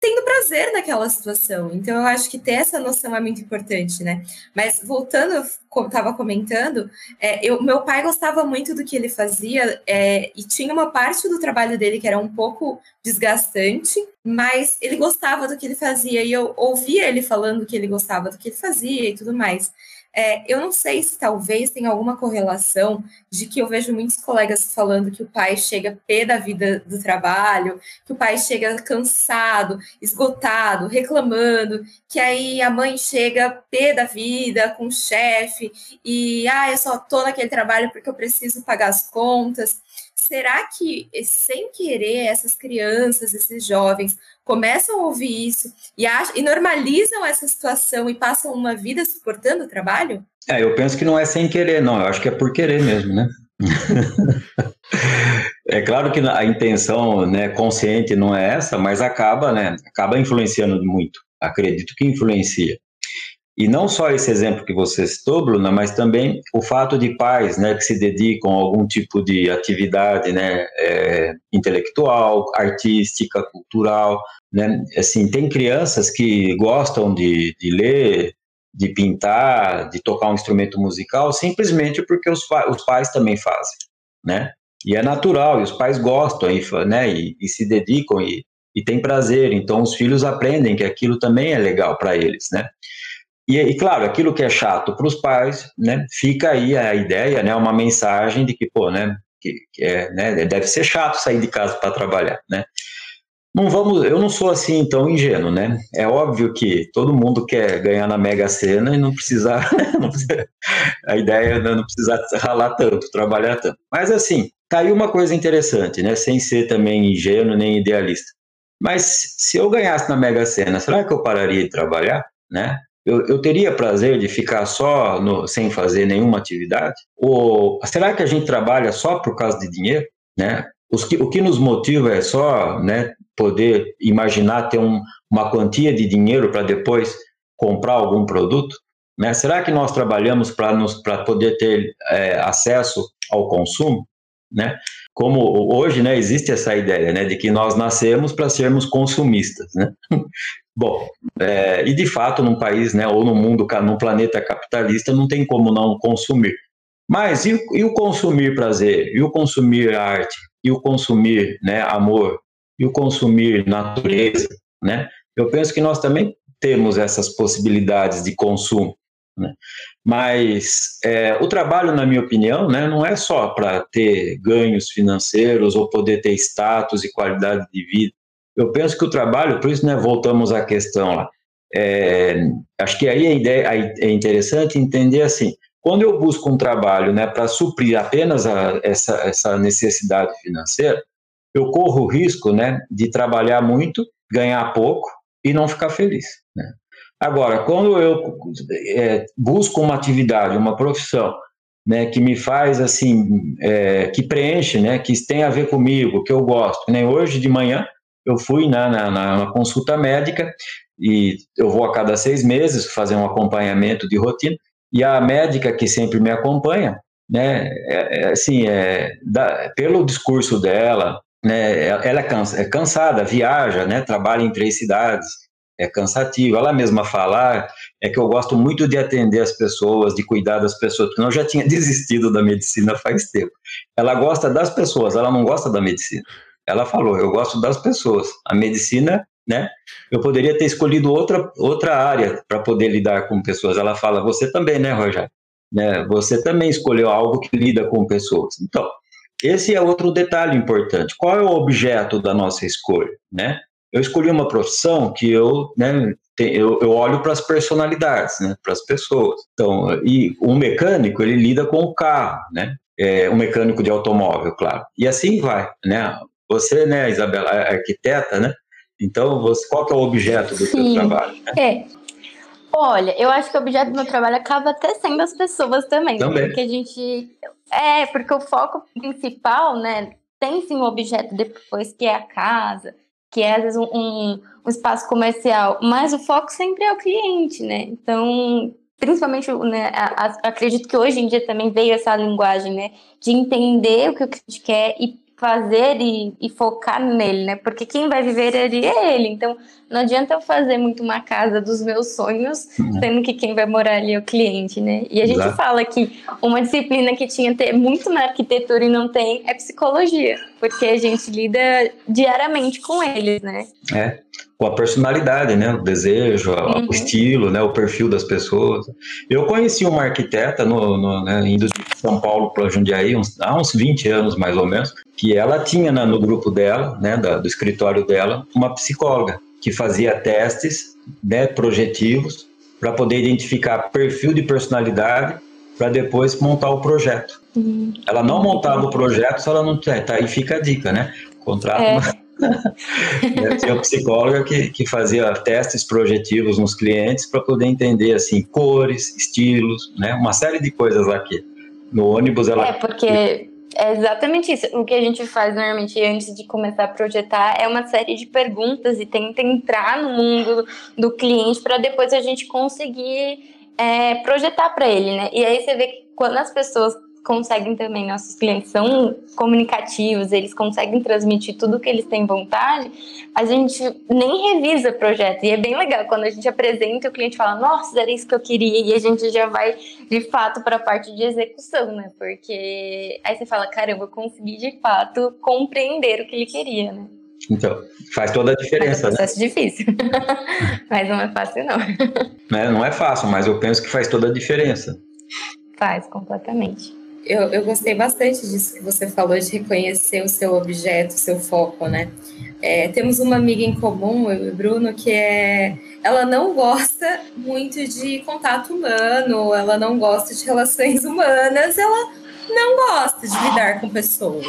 tendo prazer naquela situação. Então, eu acho que ter essa noção é muito importante, né? Mas voltando, como estava comentando, é, eu, meu pai gostava muito do que ele fazia é, e tinha uma parte do trabalho dele que era um pouco desgastante, mas ele gostava do que ele fazia e eu ouvia ele falando que ele gostava do que ele fazia e tudo mais. É, eu não sei se talvez tenha alguma correlação de que eu vejo muitos colegas falando que o pai chega pé da vida do trabalho, que o pai chega cansado, esgotado, reclamando, que aí a mãe chega pé da vida com o chefe e ah, eu só tô naquele trabalho porque eu preciso pagar as contas. Será que, sem querer, essas crianças, esses jovens, começam a ouvir isso e, acham, e normalizam essa situação e passam uma vida suportando o trabalho? É, eu penso que não é sem querer, não. Eu acho que é por querer mesmo, né? é claro que a intenção né, consciente não é essa, mas acaba, né, acaba influenciando muito. Acredito que influencia. E não só esse exemplo que você citou, Bruna, mas também o fato de pais né, que se dedicam a algum tipo de atividade né, é, intelectual, artística, cultural. Né? Assim, tem crianças que gostam de, de ler, de pintar, de tocar um instrumento musical, simplesmente porque os, os pais também fazem. Né? E é natural, e os pais gostam e, né, e, e se dedicam e, e têm prazer. Então, os filhos aprendem que aquilo também é legal para eles. Né? E, e, claro, aquilo que é chato para os pais, né, fica aí a ideia, né, uma mensagem de que, pô, né, que, que é, né, deve ser chato sair de casa para trabalhar, né. Não vamos, eu não sou assim tão ingênuo, né? É óbvio que todo mundo quer ganhar na Mega Sena e não precisar, não precisa a ideia é não precisar ralar tanto, trabalhar tanto. Mas assim, tá aí uma coisa interessante, né? Sem ser também ingênuo nem idealista. Mas se eu ganhasse na Mega Sena, será que eu pararia de trabalhar, né? Eu, eu, teria prazer de ficar só no, sem fazer nenhuma atividade? Ou será que a gente trabalha só por causa de dinheiro? Né? Que, o que nos motiva é só né, poder imaginar ter um, uma quantia de dinheiro para depois comprar algum produto? Né? Será que nós trabalhamos para poder ter é, acesso ao consumo? Né? Como hoje né, existe essa ideia né, de que nós nascemos para sermos consumistas. Né? Bom, é, e de fato, num país, né, ou no mundo, num planeta capitalista, não tem como não consumir. Mas e, e, o consumir prazer? E o consumir arte? E o consumir né, amor? E o consumir natureza? Né? Eu penso que nós também temos essas possibilidades de consumo. Né? Mas é, o trabalho, na minha opinião, né, não é só para ter ganhos financeiros ou poder ter status e qualidade de vida. Eu penso que o trabalho, por isso, né, voltamos à questão lá. É, acho que aí a ideia é interessante entender assim: quando eu busco um trabalho né, para suprir apenas a, essa, essa necessidade financeira, eu corro o risco né, de trabalhar muito, ganhar pouco e não ficar feliz. Né? Agora, quando eu é, busco uma atividade, uma profissão né, que me faz assim, é, que preenche, né, que tem a ver comigo, que eu gosto. Nem hoje de manhã eu fui na, na, na, consulta médica e eu vou a cada seis meses fazer um acompanhamento de rotina e a médica que sempre me acompanha, né, é, é, assim, é, da, pelo discurso dela, né, ela é, cansa, é cansada, viaja, né, trabalha em três cidades, é cansativo. Ela mesma falar é que eu gosto muito de atender as pessoas, de cuidar das pessoas, porque eu já tinha desistido da medicina faz tempo. Ela gosta das pessoas, ela não gosta da medicina. Ela falou: eu gosto das pessoas. A medicina, né? Eu poderia ter escolhido outra, outra área para poder lidar com pessoas. Ela fala: você também, né, Rogério? Né? Você também escolheu algo que lida com pessoas. Então, esse é outro detalhe importante. Qual é o objeto da nossa escolha, né? Eu escolhi uma profissão que eu, né, eu, eu, olho para as personalidades, né, para as pessoas. Então, e um mecânico ele lida com o carro, né? É, um mecânico de automóvel, claro. E assim vai, né? Você, né, Isabela, é arquiteta, né? Então, você, qual que é o objeto do Sim. seu trabalho? Né? É. Olha, eu acho que o objeto do meu trabalho acaba até sendo as pessoas também. Também. Porque a gente. É, porque o foco principal, né, tem sim um objeto depois que é a casa, que é às vezes um, um, um espaço comercial, mas o foco sempre é o cliente, né? Então, principalmente, né, a, a, acredito que hoje em dia também veio essa linguagem, né, de entender o que o cliente quer e fazer e, e, focar nele, né? Porque quem vai viver ali é ele. Então, não adianta eu fazer muito uma casa dos meus sonhos, uhum. sendo que quem vai morar ali é o cliente, né? E a gente Exato. fala que uma disciplina que tinha ter muito na arquitetura e não tem é psicologia, porque a gente lida diariamente com eles, né? É com a personalidade, né? O desejo, uhum. o estilo, né? O perfil das pessoas. Eu conheci uma arquiteta no, no né, indo de São Paulo para Jundiaí uns, há uns 20 anos mais ou menos, que ela tinha né, no grupo dela, né, da, do escritório dela, uma psicóloga que fazia testes né, projetivos para poder identificar perfil de personalidade para depois montar o projeto. Uhum. Ela não montava o projeto se ela não. Tá, aí fica a dica, né? Contrata é. uma tinha uma psicóloga que, que fazia testes projetivos nos clientes para poder entender assim cores, estilos, né, uma série de coisas aqui. No ônibus ela É porque é exatamente isso. O que a gente faz normalmente antes de começar a projetar é uma série de perguntas e tenta entrar no mundo do cliente para depois a gente conseguir é, projetar para ele, né? E aí você vê que quando as pessoas conseguem também, nossos clientes são comunicativos, eles conseguem transmitir tudo que eles têm vontade, a gente nem revisa o projeto. E é bem legal quando a gente apresenta o cliente fala, nossa, era isso que eu queria, e a gente já vai de fato para a parte de execução, né? Porque aí você fala, caramba, eu consegui de fato compreender o que ele queria, né? Então, faz toda a diferença. É um processo né? difícil, mas não é fácil, não. É, não é fácil, mas eu penso que faz toda a diferença. Faz, completamente. Eu, eu gostei bastante disso que você falou, de reconhecer o seu objeto, o seu foco, né? É, temos uma amiga em comum, eu e o Bruno, que é. Ela não gosta muito de contato humano, ela não gosta de relações humanas, ela não gosta de lidar com pessoas.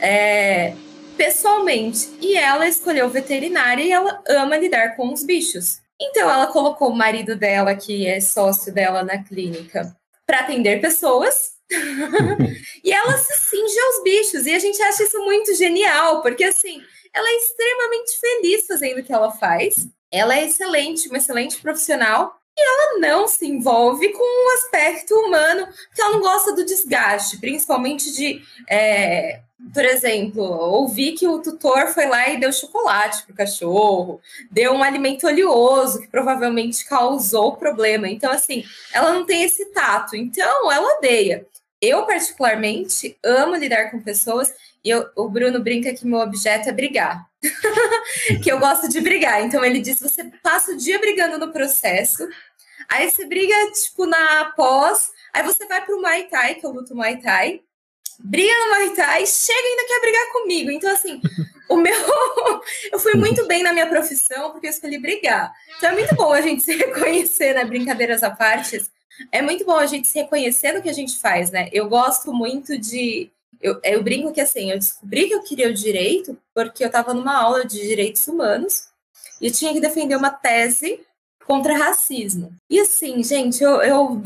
É, pessoalmente. E ela escolheu veterinária e ela ama lidar com os bichos. Então ela colocou o marido dela, que é sócio dela na clínica, para atender pessoas e ela se cinge aos bichos. E a gente acha isso muito genial, porque assim, ela é extremamente feliz fazendo o que ela faz. Ela é excelente, uma excelente profissional. E ela não se envolve com o aspecto humano, porque ela não gosta do desgaste, principalmente de é, por exemplo, ouvi que o tutor foi lá e deu chocolate pro cachorro, deu um alimento oleoso que provavelmente causou problema. Então, assim, ela não tem esse tato. Então, ela odeia. Eu, particularmente, amo lidar com pessoas e eu, o Bruno brinca que meu objeto é brigar. que eu gosto de brigar. Então, ele diz: você passa o dia brigando no processo, aí você briga, tipo, na pós, aí você vai pro Muay Thai, que eu luto Muay Thai, briga no Muay Thai, chega e ainda quer brigar comigo. Então, assim, o meu. eu fui muito bem na minha profissão porque eu escolhi brigar. Então, é muito bom a gente se reconhecer, né? Brincadeiras à parte. É muito bom a gente se reconhecer no que a gente faz, né? Eu gosto muito de. Eu, eu brinco que assim, eu descobri que eu queria o direito porque eu estava numa aula de direitos humanos e tinha que defender uma tese contra racismo. E assim, gente, eu, eu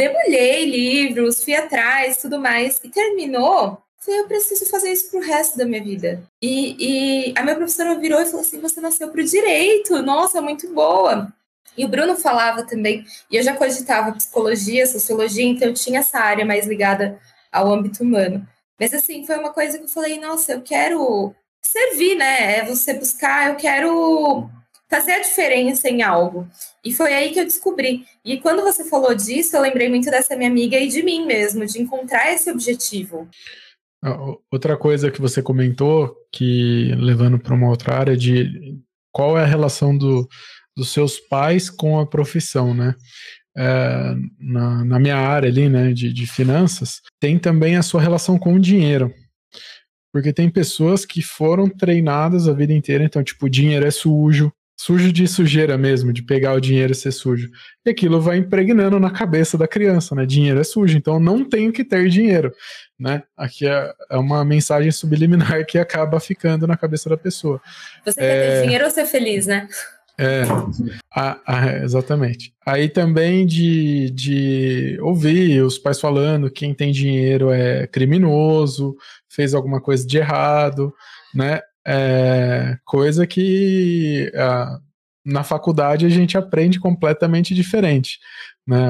livros, fui atrás, tudo mais, e terminou. Falei, eu preciso fazer isso pro resto da minha vida. E, e a minha professora virou e falou assim: você nasceu pro direito, nossa, muito boa. E o Bruno falava também, e eu já cogitava psicologia, sociologia, então eu tinha essa área mais ligada ao âmbito humano. Mas assim, foi uma coisa que eu falei, nossa, eu quero servir, né? É você buscar, eu quero fazer a diferença em algo. E foi aí que eu descobri. E quando você falou disso, eu lembrei muito dessa minha amiga e de mim mesmo, de encontrar esse objetivo. Outra coisa que você comentou, que levando para uma outra área, de qual é a relação do, dos seus pais com a profissão, né? É, na, na, minha área ali, né, de, de finanças, tem também a sua relação com o dinheiro. Porque tem pessoas que foram treinadas a vida inteira, então, tipo, dinheiro é sujo, sujo de sujeira mesmo, de pegar o dinheiro e ser sujo. E aquilo vai impregnando na cabeça da criança, né? Dinheiro é sujo, então não tenho que ter dinheiro, né? Aqui é, é uma mensagem subliminar que acaba ficando na cabeça da pessoa. Você é... quer ter dinheiro ou ser feliz, né? É, a, a, exatamente. Aí também de, de ouvir os pais falando quem tem dinheiro é criminoso, fez alguma coisa de errado, né? É, coisa que a, na faculdade a gente aprende completamente diferente. Né?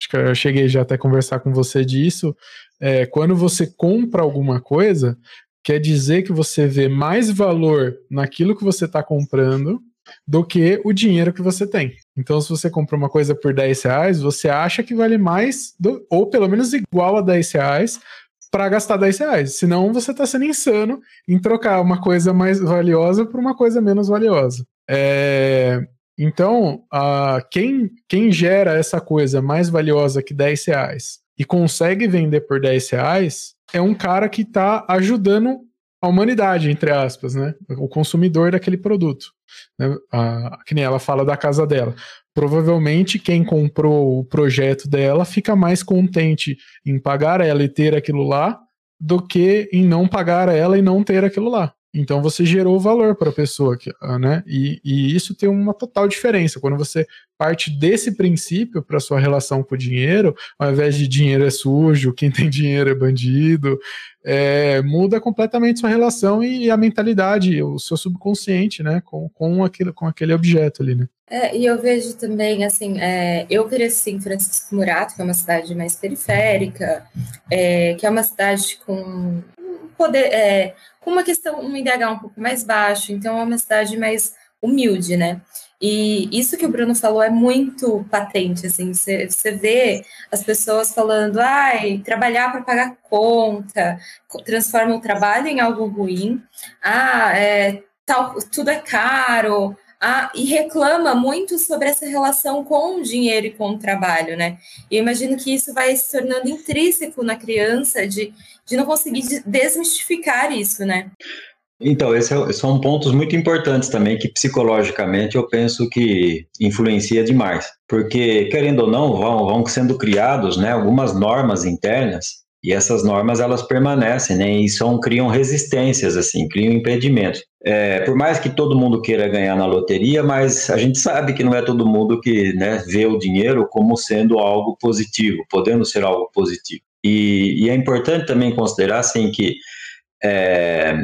Acho que eu cheguei já até a conversar com você disso. É, quando você compra alguma coisa, quer dizer que você vê mais valor naquilo que você está comprando do que o dinheiro que você tem. Então, se você compra uma coisa por 10 reais, você acha que vale mais, do, ou pelo menos igual a 10 reais, para gastar 10 reais. Senão, você está sendo insano em trocar uma coisa mais valiosa por uma coisa menos valiosa. É, então, uh, quem, quem gera essa coisa mais valiosa que 10 reais e consegue vender por 10 reais é um cara que está ajudando a humanidade, entre aspas, né? O consumidor daquele produto. Né? A, que nem ela fala da casa dela. Provavelmente quem comprou o projeto dela fica mais contente em pagar ela e ter aquilo lá do que em não pagar ela e não ter aquilo lá. Então você gerou valor para a pessoa, ah, né? E, e, isso tem uma total diferença. Quando você parte desse princípio para sua relação com o dinheiro, ao invés de dinheiro é sujo, quem tem dinheiro é bandido, é, muda completamente sua relação e a mentalidade, o seu subconsciente, né? Com, com, aquele, com aquele objeto ali, né? É, e eu vejo também, assim, é, eu cresci em Francisco Murato, que é uma cidade mais periférica, é, que é uma cidade com poder, é, com uma questão, um IDH um pouco mais baixo, então é uma cidade mais humilde, né? E isso que o Bruno falou é muito patente, assim, você, vê as pessoas falando, ai, trabalhar para pagar conta, transforma o trabalho em algo ruim, ah, é, tal, tudo é caro, e reclama muito sobre essa relação com o dinheiro e com o trabalho, né? E eu imagino que isso vai se tornando intrínseco na criança de de não conseguir desmistificar isso, né? Então, esses é são pontos muito importantes também que psicologicamente eu penso que influencia demais. Porque, querendo ou não, vão, vão sendo criados né, algumas normas internas e essas normas elas permanecem né, e são, criam resistências, assim, criam impedimentos. É, por mais que todo mundo queira ganhar na loteria, mas a gente sabe que não é todo mundo que né, vê o dinheiro como sendo algo positivo, podendo ser algo positivo. E, e é importante também considerar assim, que é,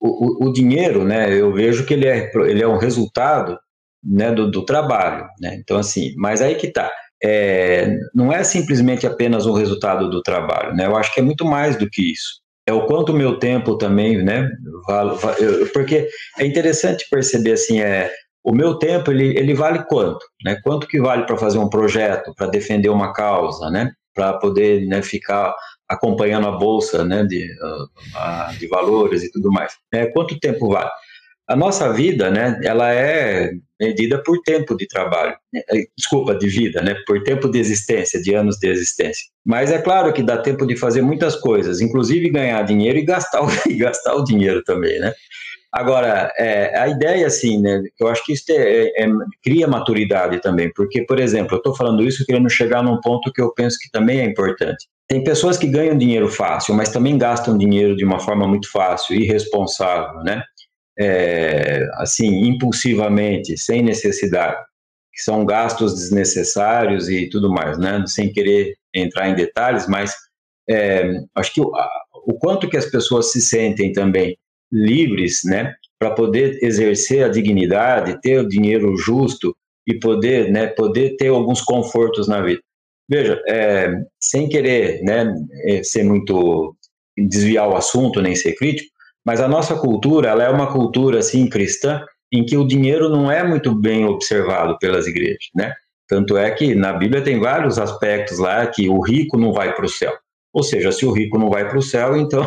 o, o, dinheiro, né, eu vejo que ele é, ele é um resultado né, do, do trabalho. Né? Então, assim, mas aí que está. É, não é simplesmente apenas o resultado do trabalho, né? Eu acho que é muito mais do que isso. É o quanto o meu tempo também, né? Vale, vale, porque é interessante perceber assim, é o meu tempo ele, ele vale quanto, né? Quanto que vale para fazer um projeto, para defender uma causa, né? para poder né, ficar acompanhando a bolsa né, de, uh, de valores e tudo mais. É, quanto tempo vale? A nossa vida, né, ela é medida por tempo de trabalho, é, desculpa, de vida, né, por tempo de existência, de anos de existência. Mas é claro que dá tempo de fazer muitas coisas, inclusive ganhar dinheiro e gastar, e gastar o dinheiro também, né? Agora, é, a ideia, assim, né, eu acho que isso é, é, cria maturidade também, porque, por exemplo, eu estou falando isso querendo chegar num ponto que eu penso que também é importante. Tem pessoas que ganham dinheiro fácil, mas também gastam dinheiro de uma forma muito fácil, irresponsável, né? É, assim, impulsivamente, sem necessidade, que são gastos desnecessários e tudo mais, né? Sem querer entrar em detalhes, mas é, acho que o, o quanto que as pessoas se sentem também livres, né, para poder exercer a dignidade, ter o dinheiro justo e poder, né, poder ter alguns confortos na vida. Veja, é, sem querer, né, é, ser muito desviar o assunto nem ser crítico, mas a nossa cultura, ela é uma cultura assim cristã em que o dinheiro não é muito bem observado pelas igrejas, né? Tanto é que na Bíblia tem vários aspectos lá que o rico não vai para o céu. Ou seja, se o rico não vai para o céu, então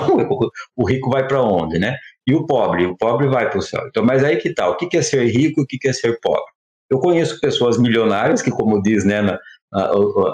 o rico vai para onde, né? E o pobre, o pobre vai para o céu. Então, mas aí que tal? Tá, o que é ser rico o que é ser pobre? Eu conheço pessoas milionárias que, como diz, né, na,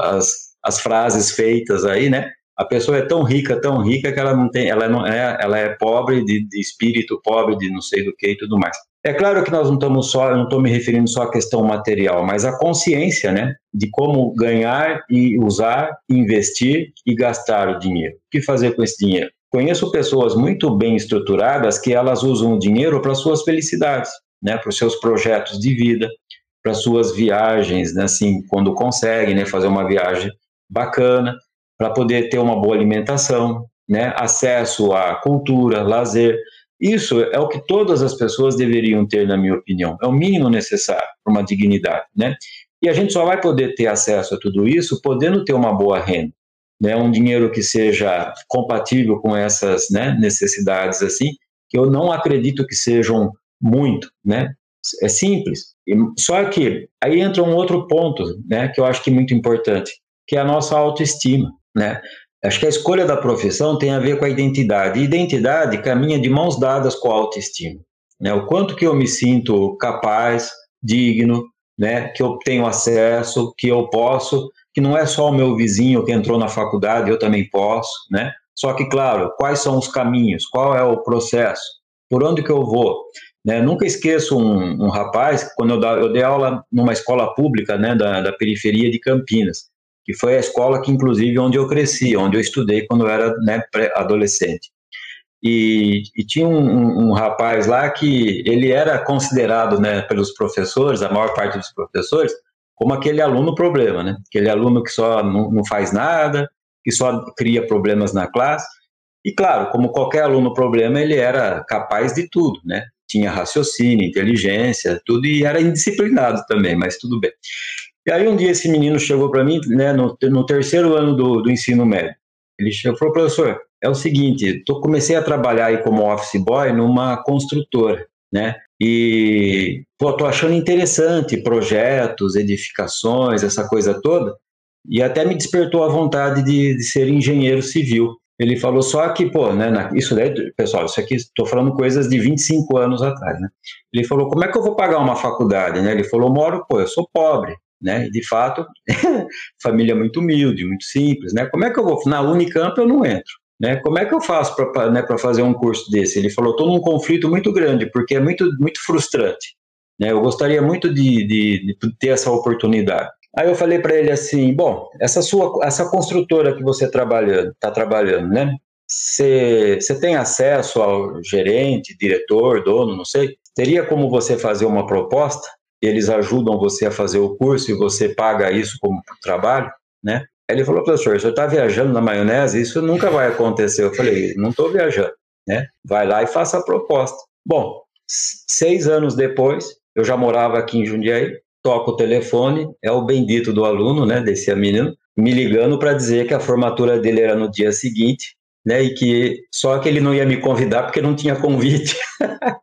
as, as frases feitas aí, né? A pessoa é tão rica, tão rica que ela não tem, ela não é, ela é pobre de, de espírito, pobre de não sei do que e tudo mais. É claro que nós não estamos só, eu não estou me referindo só à questão material, mas à consciência, né, de como ganhar e usar, investir e gastar o dinheiro. O que fazer com esse dinheiro? Conheço pessoas muito bem estruturadas que elas usam o dinheiro para suas felicidades, né, para os seus projetos de vida, para suas viagens, né, assim, quando conseguem, né, fazer uma viagem bacana, para poder ter uma boa alimentação, né, acesso à cultura, lazer. Isso é o que todas as pessoas deveriam ter, na minha opinião. É o mínimo necessário para uma dignidade, né? E a gente só vai poder ter acesso a tudo isso podendo ter uma boa renda né, um dinheiro que seja compatível com essas né, necessidades assim, que eu não acredito que sejam muito, né? É simples. Só que aí entra um outro ponto, né, que eu acho que é muito importante, que é a nossa autoestima, né? Acho que a escolha da profissão tem a ver com a identidade. E identidade caminha de mãos dadas com a autoestima. Né? O quanto que eu me sinto capaz, digno, né? que eu tenho acesso, que eu posso, que não é só o meu vizinho que entrou na faculdade, eu também posso. Né? Só que, claro, quais são os caminhos? Qual é o processo? Por onde que eu vou? Né? Nunca esqueço um, um rapaz, quando eu, da, eu, dei aula numa escola pública né, da, da periferia de Campinas que foi a escola que, inclusive, onde eu cresci, onde eu estudei quando eu era né, adolescente. E, e tinha um, um, rapaz lá que ele era considerado né, pelos professores, a maior parte dos professores, como aquele aluno problema, né? Aquele aluno que só não, não faz nada, que só cria problemas na classe. E claro, como qualquer aluno problema, ele era capaz de tudo, né? Tinha raciocínio, inteligência, tudo, e era indisciplinado também, mas tudo bem. E aí um dia esse menino chegou para mim, né, no, no, terceiro ano do, do ensino médio. Ele chegou, falou, professor, é o seguinte, tô, comecei a trabalhar aí como office boy numa construtora, né? E, pô, tô achando interessante projetos, edificações, essa coisa toda. E até me despertou a vontade de, de ser engenheiro civil. Ele falou só que, pô, né, na, isso daí, pessoal, isso aqui, estou falando coisas de 25 anos atrás, né? Ele falou, como é que eu vou pagar uma faculdade, né? Ele falou, moro, pô, eu sou pobre, né? De fato, família muito humilde, muito simples, né? Como é que eu vou na Unicamp eu não entro, né? Como é que eu faço para né, fazer um curso desse? Ele falou, estou num conflito muito grande porque é muito muito frustrante, né? Eu gostaria muito de, de, de ter essa oportunidade. Aí eu falei para ele assim, bom, essa sua essa construtora que você trabalhando, está trabalhando, né? Você tem acesso ao gerente, diretor, dono, não sei? Teria como você fazer uma proposta eles ajudam você a fazer o curso e você paga isso como trabalho, né? Aí ele falou, professor, você está viajando na maionese? Isso nunca vai acontecer. Eu falei, não estou viajando, né? Vai lá e faça a proposta. Bom, seis anos depois, eu já morava aqui em Jundiaí, toco o telefone, é o bendito do aluno, né, desse menino, me ligando para dizer que a formatura dele era no dia seguinte, né, e que só que ele não ia me convidar porque não tinha convite.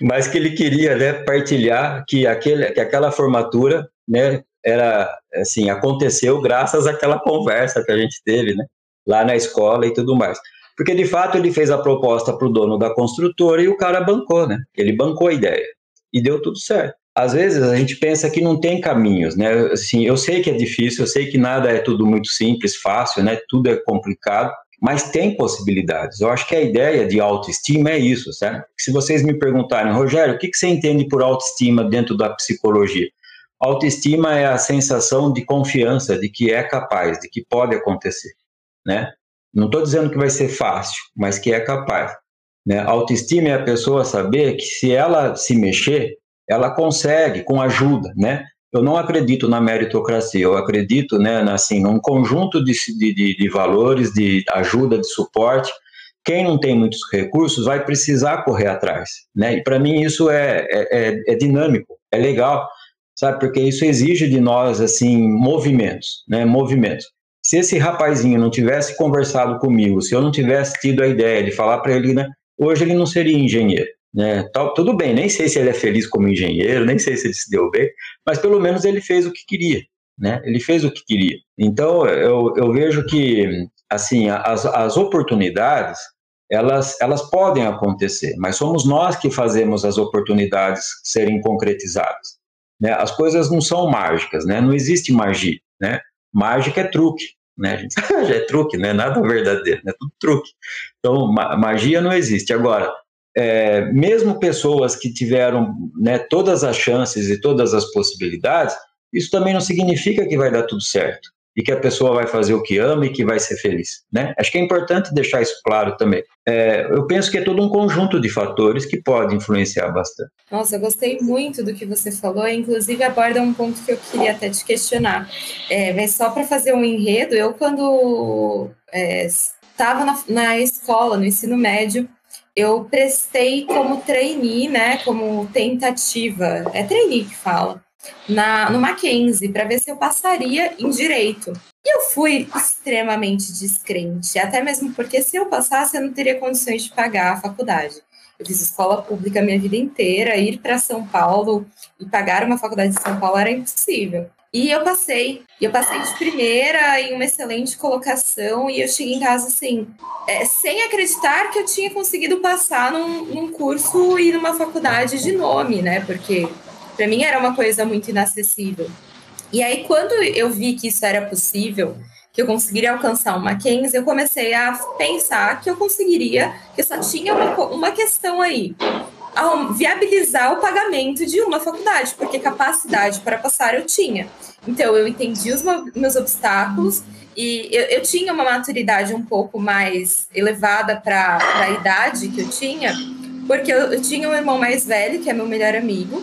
mas que ele queria né, partilhar que, aquele, que aquela formatura né, era assim aconteceu graças àquela conversa que a gente teve né, lá na escola e tudo mais. Porque de fato ele fez a proposta para o dono da construtora e o cara bancou, né? Ele bancou a ideia e deu tudo certo. Às vezes a gente pensa que não tem caminhos, né? Assim, eu sei que é difícil, eu sei que nada é tudo muito simples, fácil, né? Tudo é complicado, mas tem possibilidades. Eu acho que a ideia de autoestima é isso, certo? Se vocês me perguntarem, Rogério, o que você entende por autoestima dentro da psicologia? Autoestima é a sensação de confiança, de que é capaz, de que pode acontecer, né? Não estou dizendo que vai ser fácil, mas que é capaz. Né? Autoestima é a pessoa saber que se ela se mexer, ela consegue com ajuda, né? Eu não acredito na meritocracia, eu acredito né, assim, num conjunto de, de, de valores, de ajuda, de suporte. Quem não tem muitos recursos vai precisar correr atrás. Né? E para mim isso é, é, é, é, dinâmico, é legal, sabe? Porque isso exige de nós assim movimentos, né? movimentos. Se esse rapazinho não tivesse conversado comigo, se eu não tivesse tido a ideia de falar para ele, né, hoje ele não seria engenheiro. Né? tudo bem, nem sei se ele é feliz como engenheiro, nem sei se ele se deu bem, mas pelo menos ele fez o que queria. Né? Ele fez o que queria. Então, eu, eu vejo que assim as, as oportunidades elas, elas podem acontecer, mas somos nós que fazemos as oportunidades serem concretizadas. Né? As coisas não são mágicas, né? não existe magia. Né? Mágica é truque. Né? A gente é truque, não é nada verdadeiro, é tudo truque. Então, ma magia não existe. Agora, é, mesmo pessoas que tiveram né, todas as chances e todas as possibilidades, isso também não significa que vai dar tudo certo e que a pessoa vai fazer o que ama e que vai ser feliz. Né? Acho que é importante deixar isso claro também. É, eu penso que é todo um conjunto de fatores que pode influenciar bastante. Nossa, eu gostei muito do que você falou, inclusive aborda um ponto que eu queria até te questionar. É, mas só para fazer um enredo, eu quando estava é, na, na escola, no ensino médio, eu prestei como trainee, né, como tentativa, é trainee que fala, na, no Mackenzie para ver se eu passaria em direito. E eu fui extremamente descrente, até mesmo porque se eu passasse, eu não teria condições de pagar a faculdade. Eu fiz escola pública a minha vida inteira, ir para São Paulo e pagar uma faculdade de São Paulo era impossível. E eu passei. Eu passei de primeira em uma excelente colocação. E eu cheguei em casa assim, é, sem acreditar que eu tinha conseguido passar num, num curso e numa faculdade de nome, né? Porque para mim era uma coisa muito inacessível. E aí, quando eu vi que isso era possível, que eu conseguiria alcançar uma Mackenzie, eu comecei a pensar que eu conseguiria, que só tinha uma, uma questão aí. Viabilizar o pagamento de uma faculdade, porque capacidade para passar eu tinha. Então, eu entendi os meus obstáculos e eu, eu tinha uma maturidade um pouco mais elevada para a idade que eu tinha, porque eu, eu tinha um irmão mais velho, que é meu melhor amigo,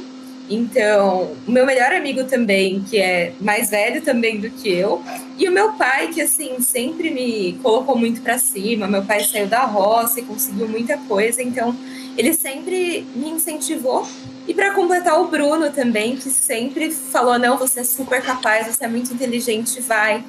então, o meu melhor amigo também, que é mais velho também do que eu, e o meu pai, que assim, sempre me colocou muito para cima. Meu pai saiu da roça e conseguiu muita coisa, então ele sempre me incentivou. E para completar o Bruno também, que sempre falou: "Não, você é super capaz, você é muito inteligente, vai".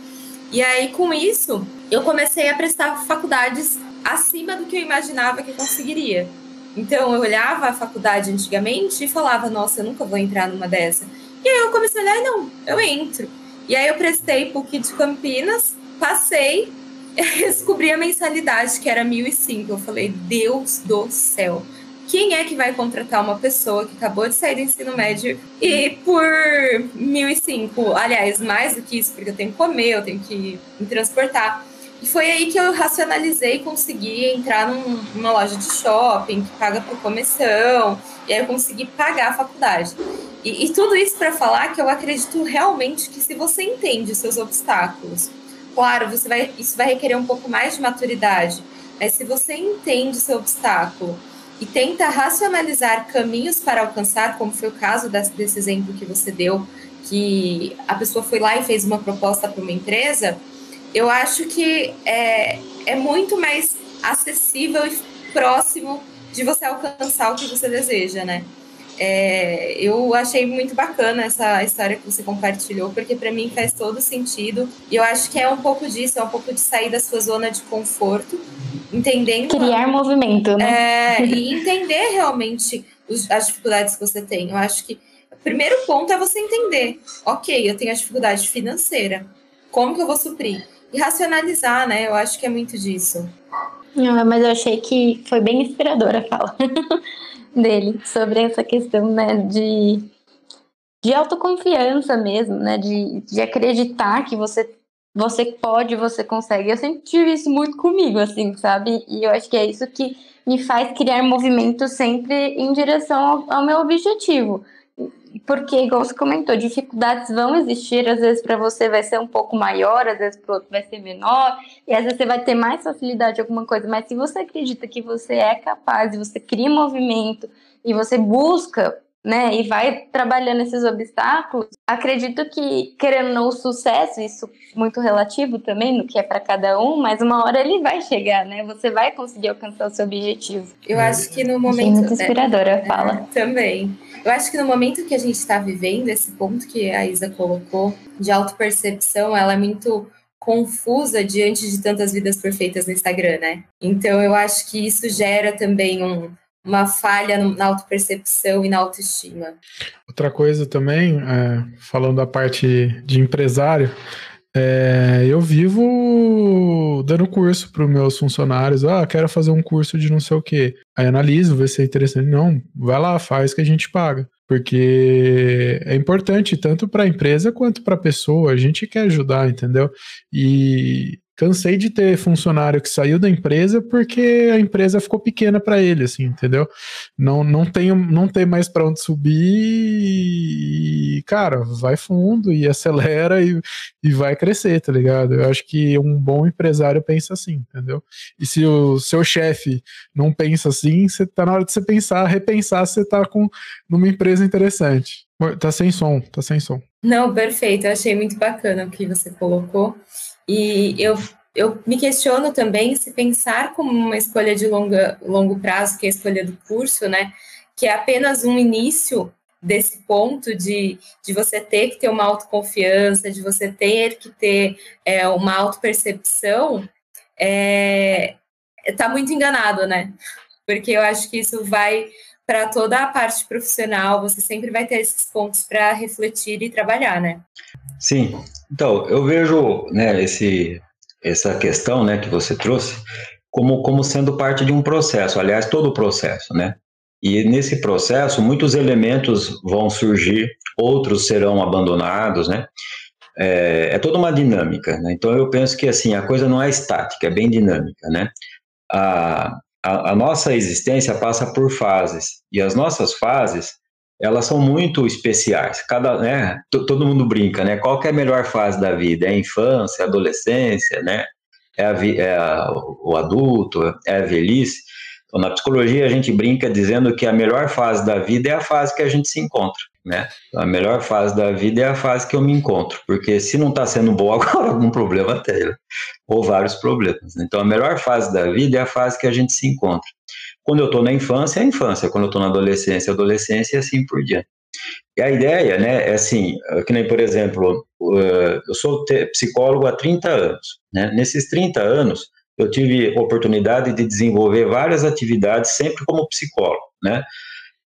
E aí com isso, eu comecei a prestar faculdades acima do que eu imaginava que eu conseguiria. Então eu olhava a faculdade antigamente e falava, nossa, eu nunca vou entrar numa dessa. E aí eu comecei a olhar, não, eu entro. E aí eu prestei PUC de Campinas, passei, descobri a mensalidade que era 1.005. Eu falei, Deus do céu. Quem é que vai contratar uma pessoa que acabou de sair do ensino médio e por 1.005? Aliás, mais do que isso, porque eu tenho que comer, eu tenho que me transportar. E foi aí que eu racionalizei e consegui entrar num, numa loja de shopping que paga por comissão, e aí eu consegui pagar a faculdade. E, e tudo isso para falar que eu acredito realmente que se você entende os seus obstáculos, claro, você vai, isso vai requerer um pouco mais de maturidade, mas se você entende o seu obstáculo e tenta racionalizar caminhos para alcançar, como foi o caso desse, exemplo que você deu, que a pessoa foi lá e fez uma proposta para uma empresa, eu acho que é, é muito mais acessível e próximo de você alcançar o que você deseja, né? É, eu achei muito bacana essa história que você compartilhou, porque para mim faz todo sentido. E eu acho que é um pouco disso, é um pouco de sair da sua zona de conforto, entendendo. Criar movimento, né? É, e entender realmente os, as dificuldades que você tem. Eu acho que o primeiro ponto é você entender: ok, eu tenho a dificuldade financeira, como que eu vou suprir? e racionalizar, né? Eu acho que é muito disso. Não, mas eu achei que foi bem inspiradora a fala dele sobre essa questão, né, de, de autoconfiança mesmo, né, de, de acreditar que você você pode, você consegue. Eu sempre tive isso muito comigo, assim, sabe? E eu acho que é isso que me faz criar movimento sempre em direção ao, ao meu objetivo porque, igual você comentou, dificuldades vão existir, às vezes para você vai ser um pouco maior, às vezes para outro vai ser menor, e às vezes você vai ter mais facilidade em alguma coisa, mas se você acredita que você é capaz, e você cria movimento, e você busca né, e vai trabalhando esses obstáculos, acredito que, querendo não o sucesso, isso muito relativo também, no que é para cada um, mas uma hora ele vai chegar, né? Você vai conseguir alcançar o seu objetivo. Eu acho que no momento. Achei muito inspiradora a fala. É, também. Eu acho que no momento que a gente está vivendo, esse ponto que a Isa colocou, de autopercepção, ela é muito confusa diante de tantas vidas perfeitas no Instagram, né? Então eu acho que isso gera também um uma falha na autopercepção e na autoestima. Outra coisa também, é, falando da parte de empresário, é, eu vivo dando curso para os meus funcionários. Ah, quero fazer um curso de não sei o quê. Aí analiso, vê se é interessante. Não, vai lá, faz que a gente paga. Porque é importante tanto para a empresa quanto para a pessoa. A gente quer ajudar, entendeu? E cansei de ter funcionário que saiu da empresa porque a empresa ficou pequena para ele, assim, entendeu? Não, não tem, não tem mais para onde subir e, cara, vai fundo e acelera e, e vai crescer, tá ligado? Eu acho que um bom empresário pensa assim, entendeu? E se o seu chefe não pensa assim, você tá na hora de você pensar, repensar você tá com numa empresa interessante. Tá sem som, tá sem som. Não, perfeito. Eu achei muito bacana o que você colocou. E eu, eu me questiono também se pensar como uma escolha de longa, longo prazo, que é a escolha do curso, né, que é apenas um início, desse ponto de, de você ter que ter uma autoconfiança, de você ter que ter é, uma autopercepção, é, tá muito enganado, né? Porque eu acho que isso vai para toda a parte profissional, você sempre vai ter esses pontos para refletir e trabalhar, né? Sim. Então, eu vejo, né, esse essa questão, né, que você trouxe como como sendo parte de um processo, aliás, todo o processo, né? E nesse processo, muitos elementos vão surgir, outros serão abandonados, né? É, é toda uma dinâmica, né? Então eu penso que assim a coisa não é estática, é bem dinâmica, né? A, a, a nossa existência passa por fases e as nossas fases elas são muito especiais. Cada, né? Todo mundo brinca, né? Qual é a melhor fase da vida? É a infância, é a adolescência, né? É, a, é a, o adulto, é a velhice. Então, na psicologia, a gente brinca dizendo que a melhor fase da vida é a fase que a gente se encontra, né? A melhor fase da vida é a fase que eu me encontro, porque se não está sendo boa agora, algum problema tem, né? ou vários problemas. Então, a melhor fase da vida é a fase que a gente se encontra. Quando eu estou na infância, é infância. Quando eu estou na adolescência, é adolescência e assim por diante. E a ideia, né, é assim, que nem, por exemplo, eu sou psicólogo há 30 anos, né? Nesses 30 anos, eu tive oportunidade de desenvolver várias atividades sempre como psicólogo, né?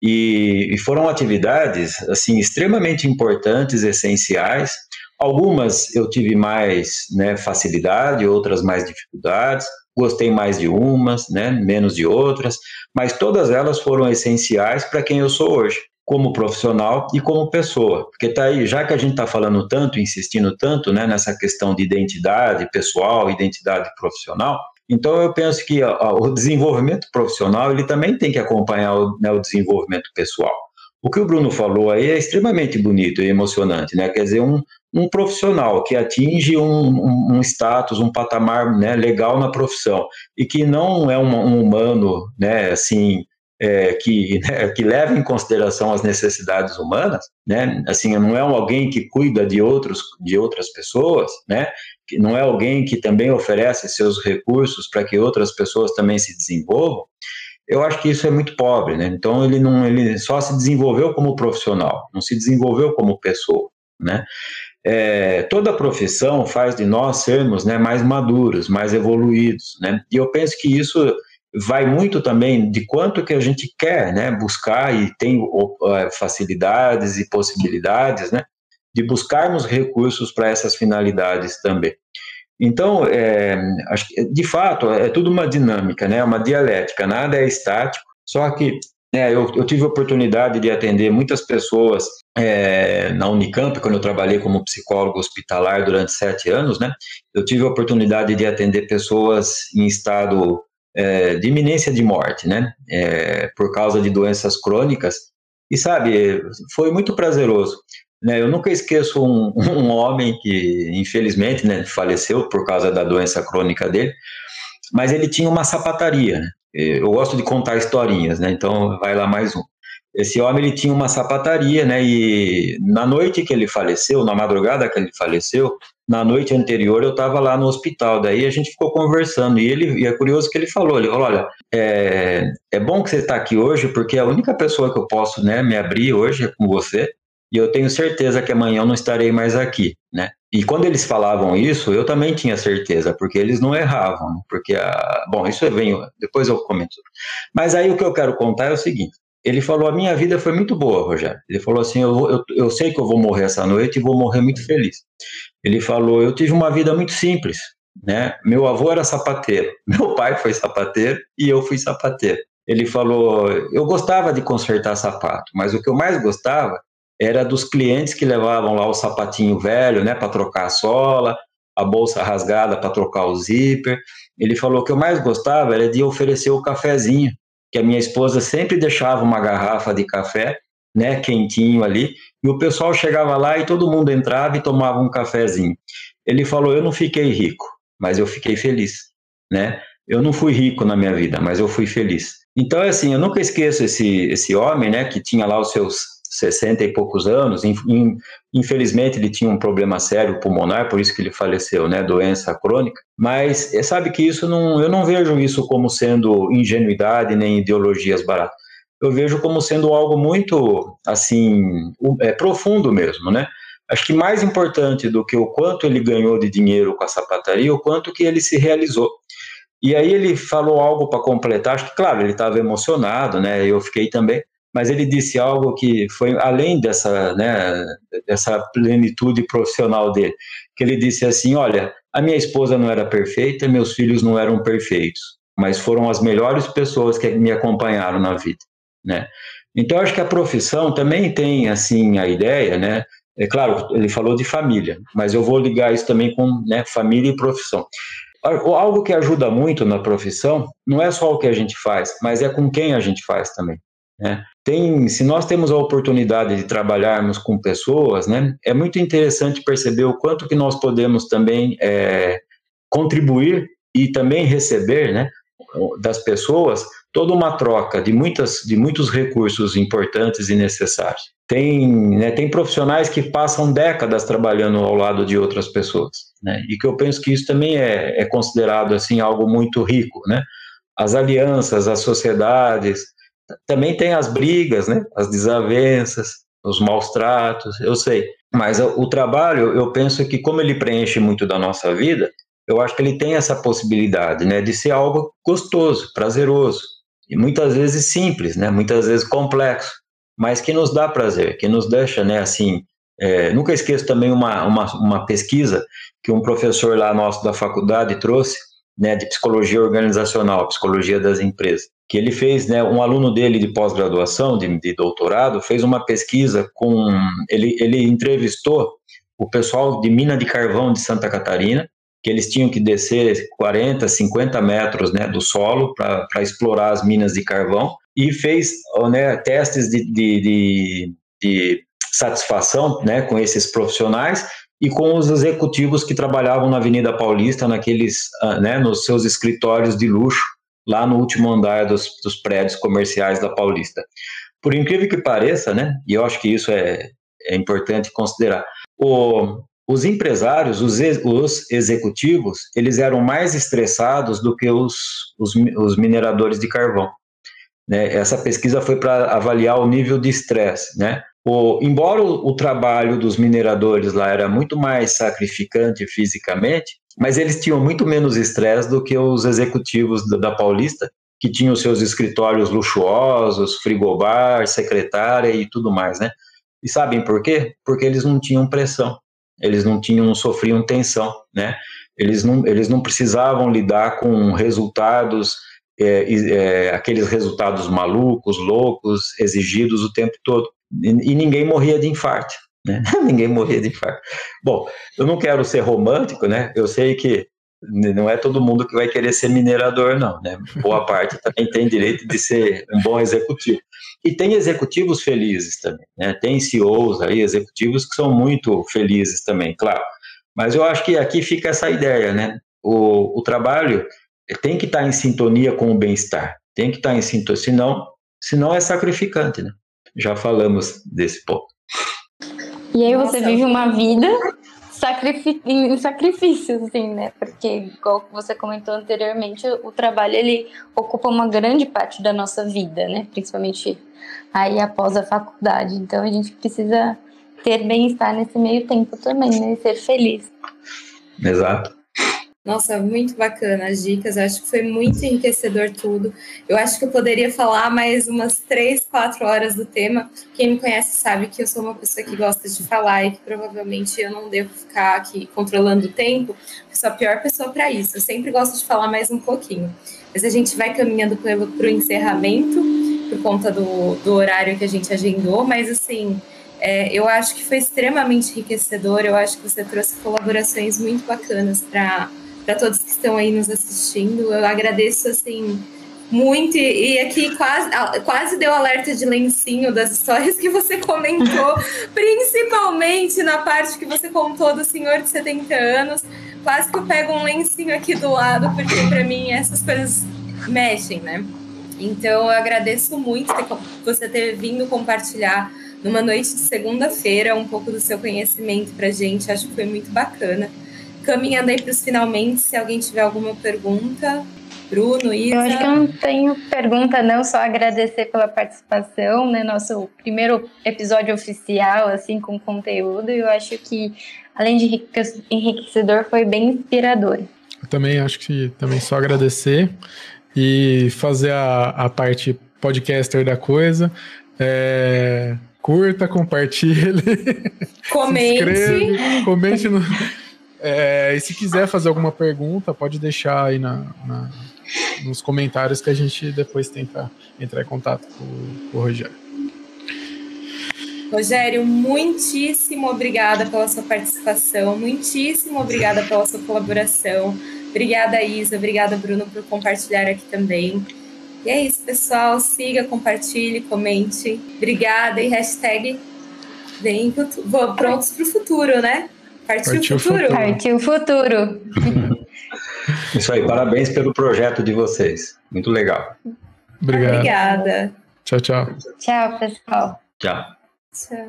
E, e foram atividades assim extremamente importantes, essenciais. Algumas eu tive mais né, facilidade, outras mais dificuldades. Gostei mais de umas, né, menos de outras, mas todas elas foram essenciais para quem eu sou hoje como profissional e como pessoa. Porque tá aí, já que a gente está falando tanto, insistindo tanto né, nessa questão de identidade pessoal, identidade profissional, então eu penso que ó, o desenvolvimento profissional ele também tem que acompanhar o, né, o, desenvolvimento pessoal. O que o Bruno falou aí é extremamente bonito e emocionante, né? Quer dizer, um, um profissional que atinge um, um, um status, um patamar né, legal na profissão e que não é um, um humano, né, assim, é, que, né, que leva em consideração as necessidades humanas, né? Assim, não é alguém que cuida de outros de outras pessoas, né? Que não é alguém que também oferece seus recursos para que outras pessoas também se desenvolvam. Eu acho que isso é muito pobre, né? Então ele não ele só se desenvolveu como profissional, não se desenvolveu como pessoa, né? É, toda profissão faz de nós sermos né, mais maduros, mais evoluídos, né? E eu penso que isso vai muito também de quanto que a gente quer, né, buscar e tem é, facilidades e possibilidades, né, de buscarmos recursos para essas finalidades também. Então, é, acho que, de fato, é tudo uma dinâmica, né, uma dialética, nada é estático, só que é, eu, eu, tive a oportunidade de atender muitas pessoas é, na Unicamp, quando eu trabalhei como psicólogo hospitalar durante sete anos, né? Eu tive a oportunidade de atender pessoas em estado é, de iminência de morte, né? É, por causa de doenças crônicas. E sabe, foi muito prazeroso. Né? Eu nunca esqueço um, um homem que, infelizmente, né, faleceu por causa da doença crônica dele, mas ele tinha uma sapataria. Né? Eu gosto de contar historinhas, né? Então vai lá mais um. Esse homem ele tinha uma sapataria, né? E na noite que ele faleceu, na madrugada que ele faleceu, na noite anterior eu estava lá no hospital, daí a gente ficou conversando, e ele e é curioso que ele falou, ele falou, olha, é, é bom que você está aqui hoje, porque a única pessoa que eu posso né, me abrir hoje é com você, e eu tenho certeza que amanhã eu não estarei mais aqui, né? E quando eles falavam isso, eu também tinha certeza, porque eles não erravam, porque, a, bom, isso vem, depois eu comento. Mas aí o que eu quero contar é o seguinte, ele falou, a minha vida foi muito boa, Rogério. Ele falou assim, eu, eu, eu sei que eu vou morrer essa noite e vou morrer muito feliz. Ele falou: Eu tive uma vida muito simples. Né? Meu avô era sapateiro, meu pai foi sapateiro e eu fui sapateiro. Ele falou: Eu gostava de consertar sapato, mas o que eu mais gostava era dos clientes que levavam lá o sapatinho velho, né, para trocar a sola, a bolsa rasgada para trocar o zíper. Ele falou que eu mais gostava era de oferecer o cafezinho, que a minha esposa sempre deixava uma garrafa de café, né, quentinho ali, e o pessoal chegava lá e todo mundo entrava e tomava um cafezinho. Ele falou: Eu não fiquei rico, mas eu fiquei feliz, né? Eu não fui rico na minha vida, mas eu fui feliz. Então, é assim, eu nunca esqueço esse, esse homem, né, que tinha lá os seus 60 e poucos anos. Infelizmente, ele tinha um problema sério pulmonar, por isso que ele faleceu, né, doença crônica. Mas é, sabe que isso não, eu não vejo isso como sendo ingenuidade nem ideologias baratas. eu vejo como sendo algo muito, assim, é, profundo mesmo, né? Acho que mais importante do que o quanto ele ganhou de dinheiro com a sapataria, o quanto que ele se realizou. E aí ele falou algo para completar, acho que, claro, ele estava emocionado, né? Eu fiquei também, mas ele disse algo que foi além dessa, né, dessa plenitude profissional dele, que ele disse assim, olha, a minha esposa não era perfeita, meus filhos não eram perfeitos, mas foram as melhores pessoas que me acompanharam na vida, né? Então acho que a profissão também tem assim a ideia, né? É claro, ele falou de família, mas eu vou ligar isso também com né, família e profissão. Algo que ajuda muito na profissão não é só o que a gente faz, mas é com quem a gente faz também. Né? Tem, se nós temos a oportunidade de trabalharmos com pessoas, né, é muito interessante perceber o quanto que nós podemos também é, contribuir e também receber, né, das pessoas toda uma troca de muitas de muitos recursos importantes e necessários. Tem, né, tem profissionais que passam décadas trabalhando ao lado de outras pessoas, né? E que eu penso que isso também é, é considerado assim algo muito rico, né? As alianças, as sociedades, também tem as brigas, né? As desavenças, os maus tratos, eu sei. Mas o trabalho, eu penso que como ele preenche muito da nossa vida, eu acho que ele tem essa possibilidade, né, de ser algo gostoso, prazeroso e muitas vezes simples, né, muitas vezes complexo, mas que nos dá prazer, que nos deixa, né, assim. É, nunca esqueço também uma, uma, uma pesquisa que um professor lá nosso da faculdade trouxe, né, de psicologia organizacional, psicologia das empresas, que ele fez, né, um aluno dele de pós-graduação, de, de, doutorado, fez uma pesquisa com, ele, ele entrevistou o pessoal de mina de carvão de Santa Catarina, que eles tinham que descer 40, 50 metros né, do solo para explorar as minas de carvão e fez né, testes de, de, de, de satisfação né, com esses profissionais e com os executivos que trabalhavam na Avenida Paulista, naqueles, ah, né, nos seus escritórios de luxo, lá no último andar dos, dos prédios comerciais da Paulista. Por incrível que pareça, né, e eu acho que isso é, é importante considerar, o, os empresários, os, os, executivos, eles eram mais estressados do que os, os, os mineradores de carvão. Né? Essa pesquisa foi para avaliar o nível de estresse. Né? O, embora o, o, trabalho dos mineradores lá era muito mais sacrificante fisicamente, mas eles tinham muito menos estresse do que os executivos da, da Paulista, que tinham seus escritórios luxuosos, frigobar, secretária e tudo mais, né? E sabem por quê? Porque eles não tinham pressão eles não tinham, não sofriam tensão, né? Eles não, eles não precisavam lidar com resultados, é, é, aqueles resultados malucos, loucos, exigidos o tempo todo. E, ninguém morria de infarto, né? ninguém morria de infarto. Bom, eu não quero ser romântico, né? Eu sei que não é todo mundo que vai querer ser minerador, não, né? Boa parte também tem direito de ser um bom executivo. E tem executivos felizes também, né? Tem CEOs aí, executivos que são muito felizes também, claro. Mas eu acho que aqui fica essa ideia, né? O, o trabalho tem que estar em sintonia com o bem-estar, tem que estar em sintonia, senão, senão é sacrificante, né? Já falamos desse ponto. E aí você Nossa. vive uma vida em sacrifícios, assim, né? Porque, igual você comentou anteriormente, o trabalho ele ocupa uma grande parte da nossa vida, né? Principalmente aí após a faculdade. Então a gente precisa ter bem-estar nesse meio tempo também, né? E ser feliz. Exato. Nossa, muito bacana as dicas. Eu acho que foi muito enriquecedor tudo. Eu acho que eu poderia falar mais umas três, quatro horas do tema. Quem me conhece sabe que eu sou uma pessoa que gosta de falar e que provavelmente eu não devo ficar aqui controlando o tempo. Eu sou a pior pessoa para isso. Eu sempre gosto de falar mais um pouquinho. Mas a gente vai caminhando para o encerramento, por conta do, do horário que a gente agendou. Mas, assim, é, eu acho que foi extremamente enriquecedor. Eu acho que você trouxe colaborações muito bacanas para para todos que estão aí nos assistindo. Eu agradeço assim muito e aqui quase, quase deu alerta de lencinho das histórias que você comentou, principalmente na parte que você contou do senhor de 70 anos. Quase que eu pego um lencinho aqui do lado, porque para mim essas coisas mexem, né? Então eu agradeço muito você ter vindo compartilhar numa noite de segunda-feira um pouco do seu conhecimento para gente. Acho que foi muito bacana caminhando aí para os finalmente, se alguém tiver alguma pergunta. Bruno, Isa? Eu acho que eu não tenho pergunta, não, só agradecer pela participação, né? Nosso primeiro episódio oficial, assim, com conteúdo. Eu acho que, além de enriquecedor, foi bem inspirador. Eu também acho que também só agradecer e fazer a, a parte podcaster da coisa. É, curta, compartilhe. Comente. comente no. É, e se quiser fazer alguma pergunta, pode deixar aí na, na, nos comentários que a gente depois tenta entrar em contato com, com o Rogério. Rogério, muitíssimo obrigada pela sua participação, muitíssimo obrigada pela sua colaboração. Obrigada, Isa, obrigada, Bruno, por compartilhar aqui também. E é isso, pessoal. Siga, compartilhe, comente. Obrigada e hashtag vem prontos para o futuro, né? Partiu, Partiu futuro? futuro. Partiu futuro. Isso aí, parabéns pelo projeto de vocês. Muito legal. Obrigado. Obrigada. Tchau, tchau. Tchau, pessoal. Tchau. Tchau.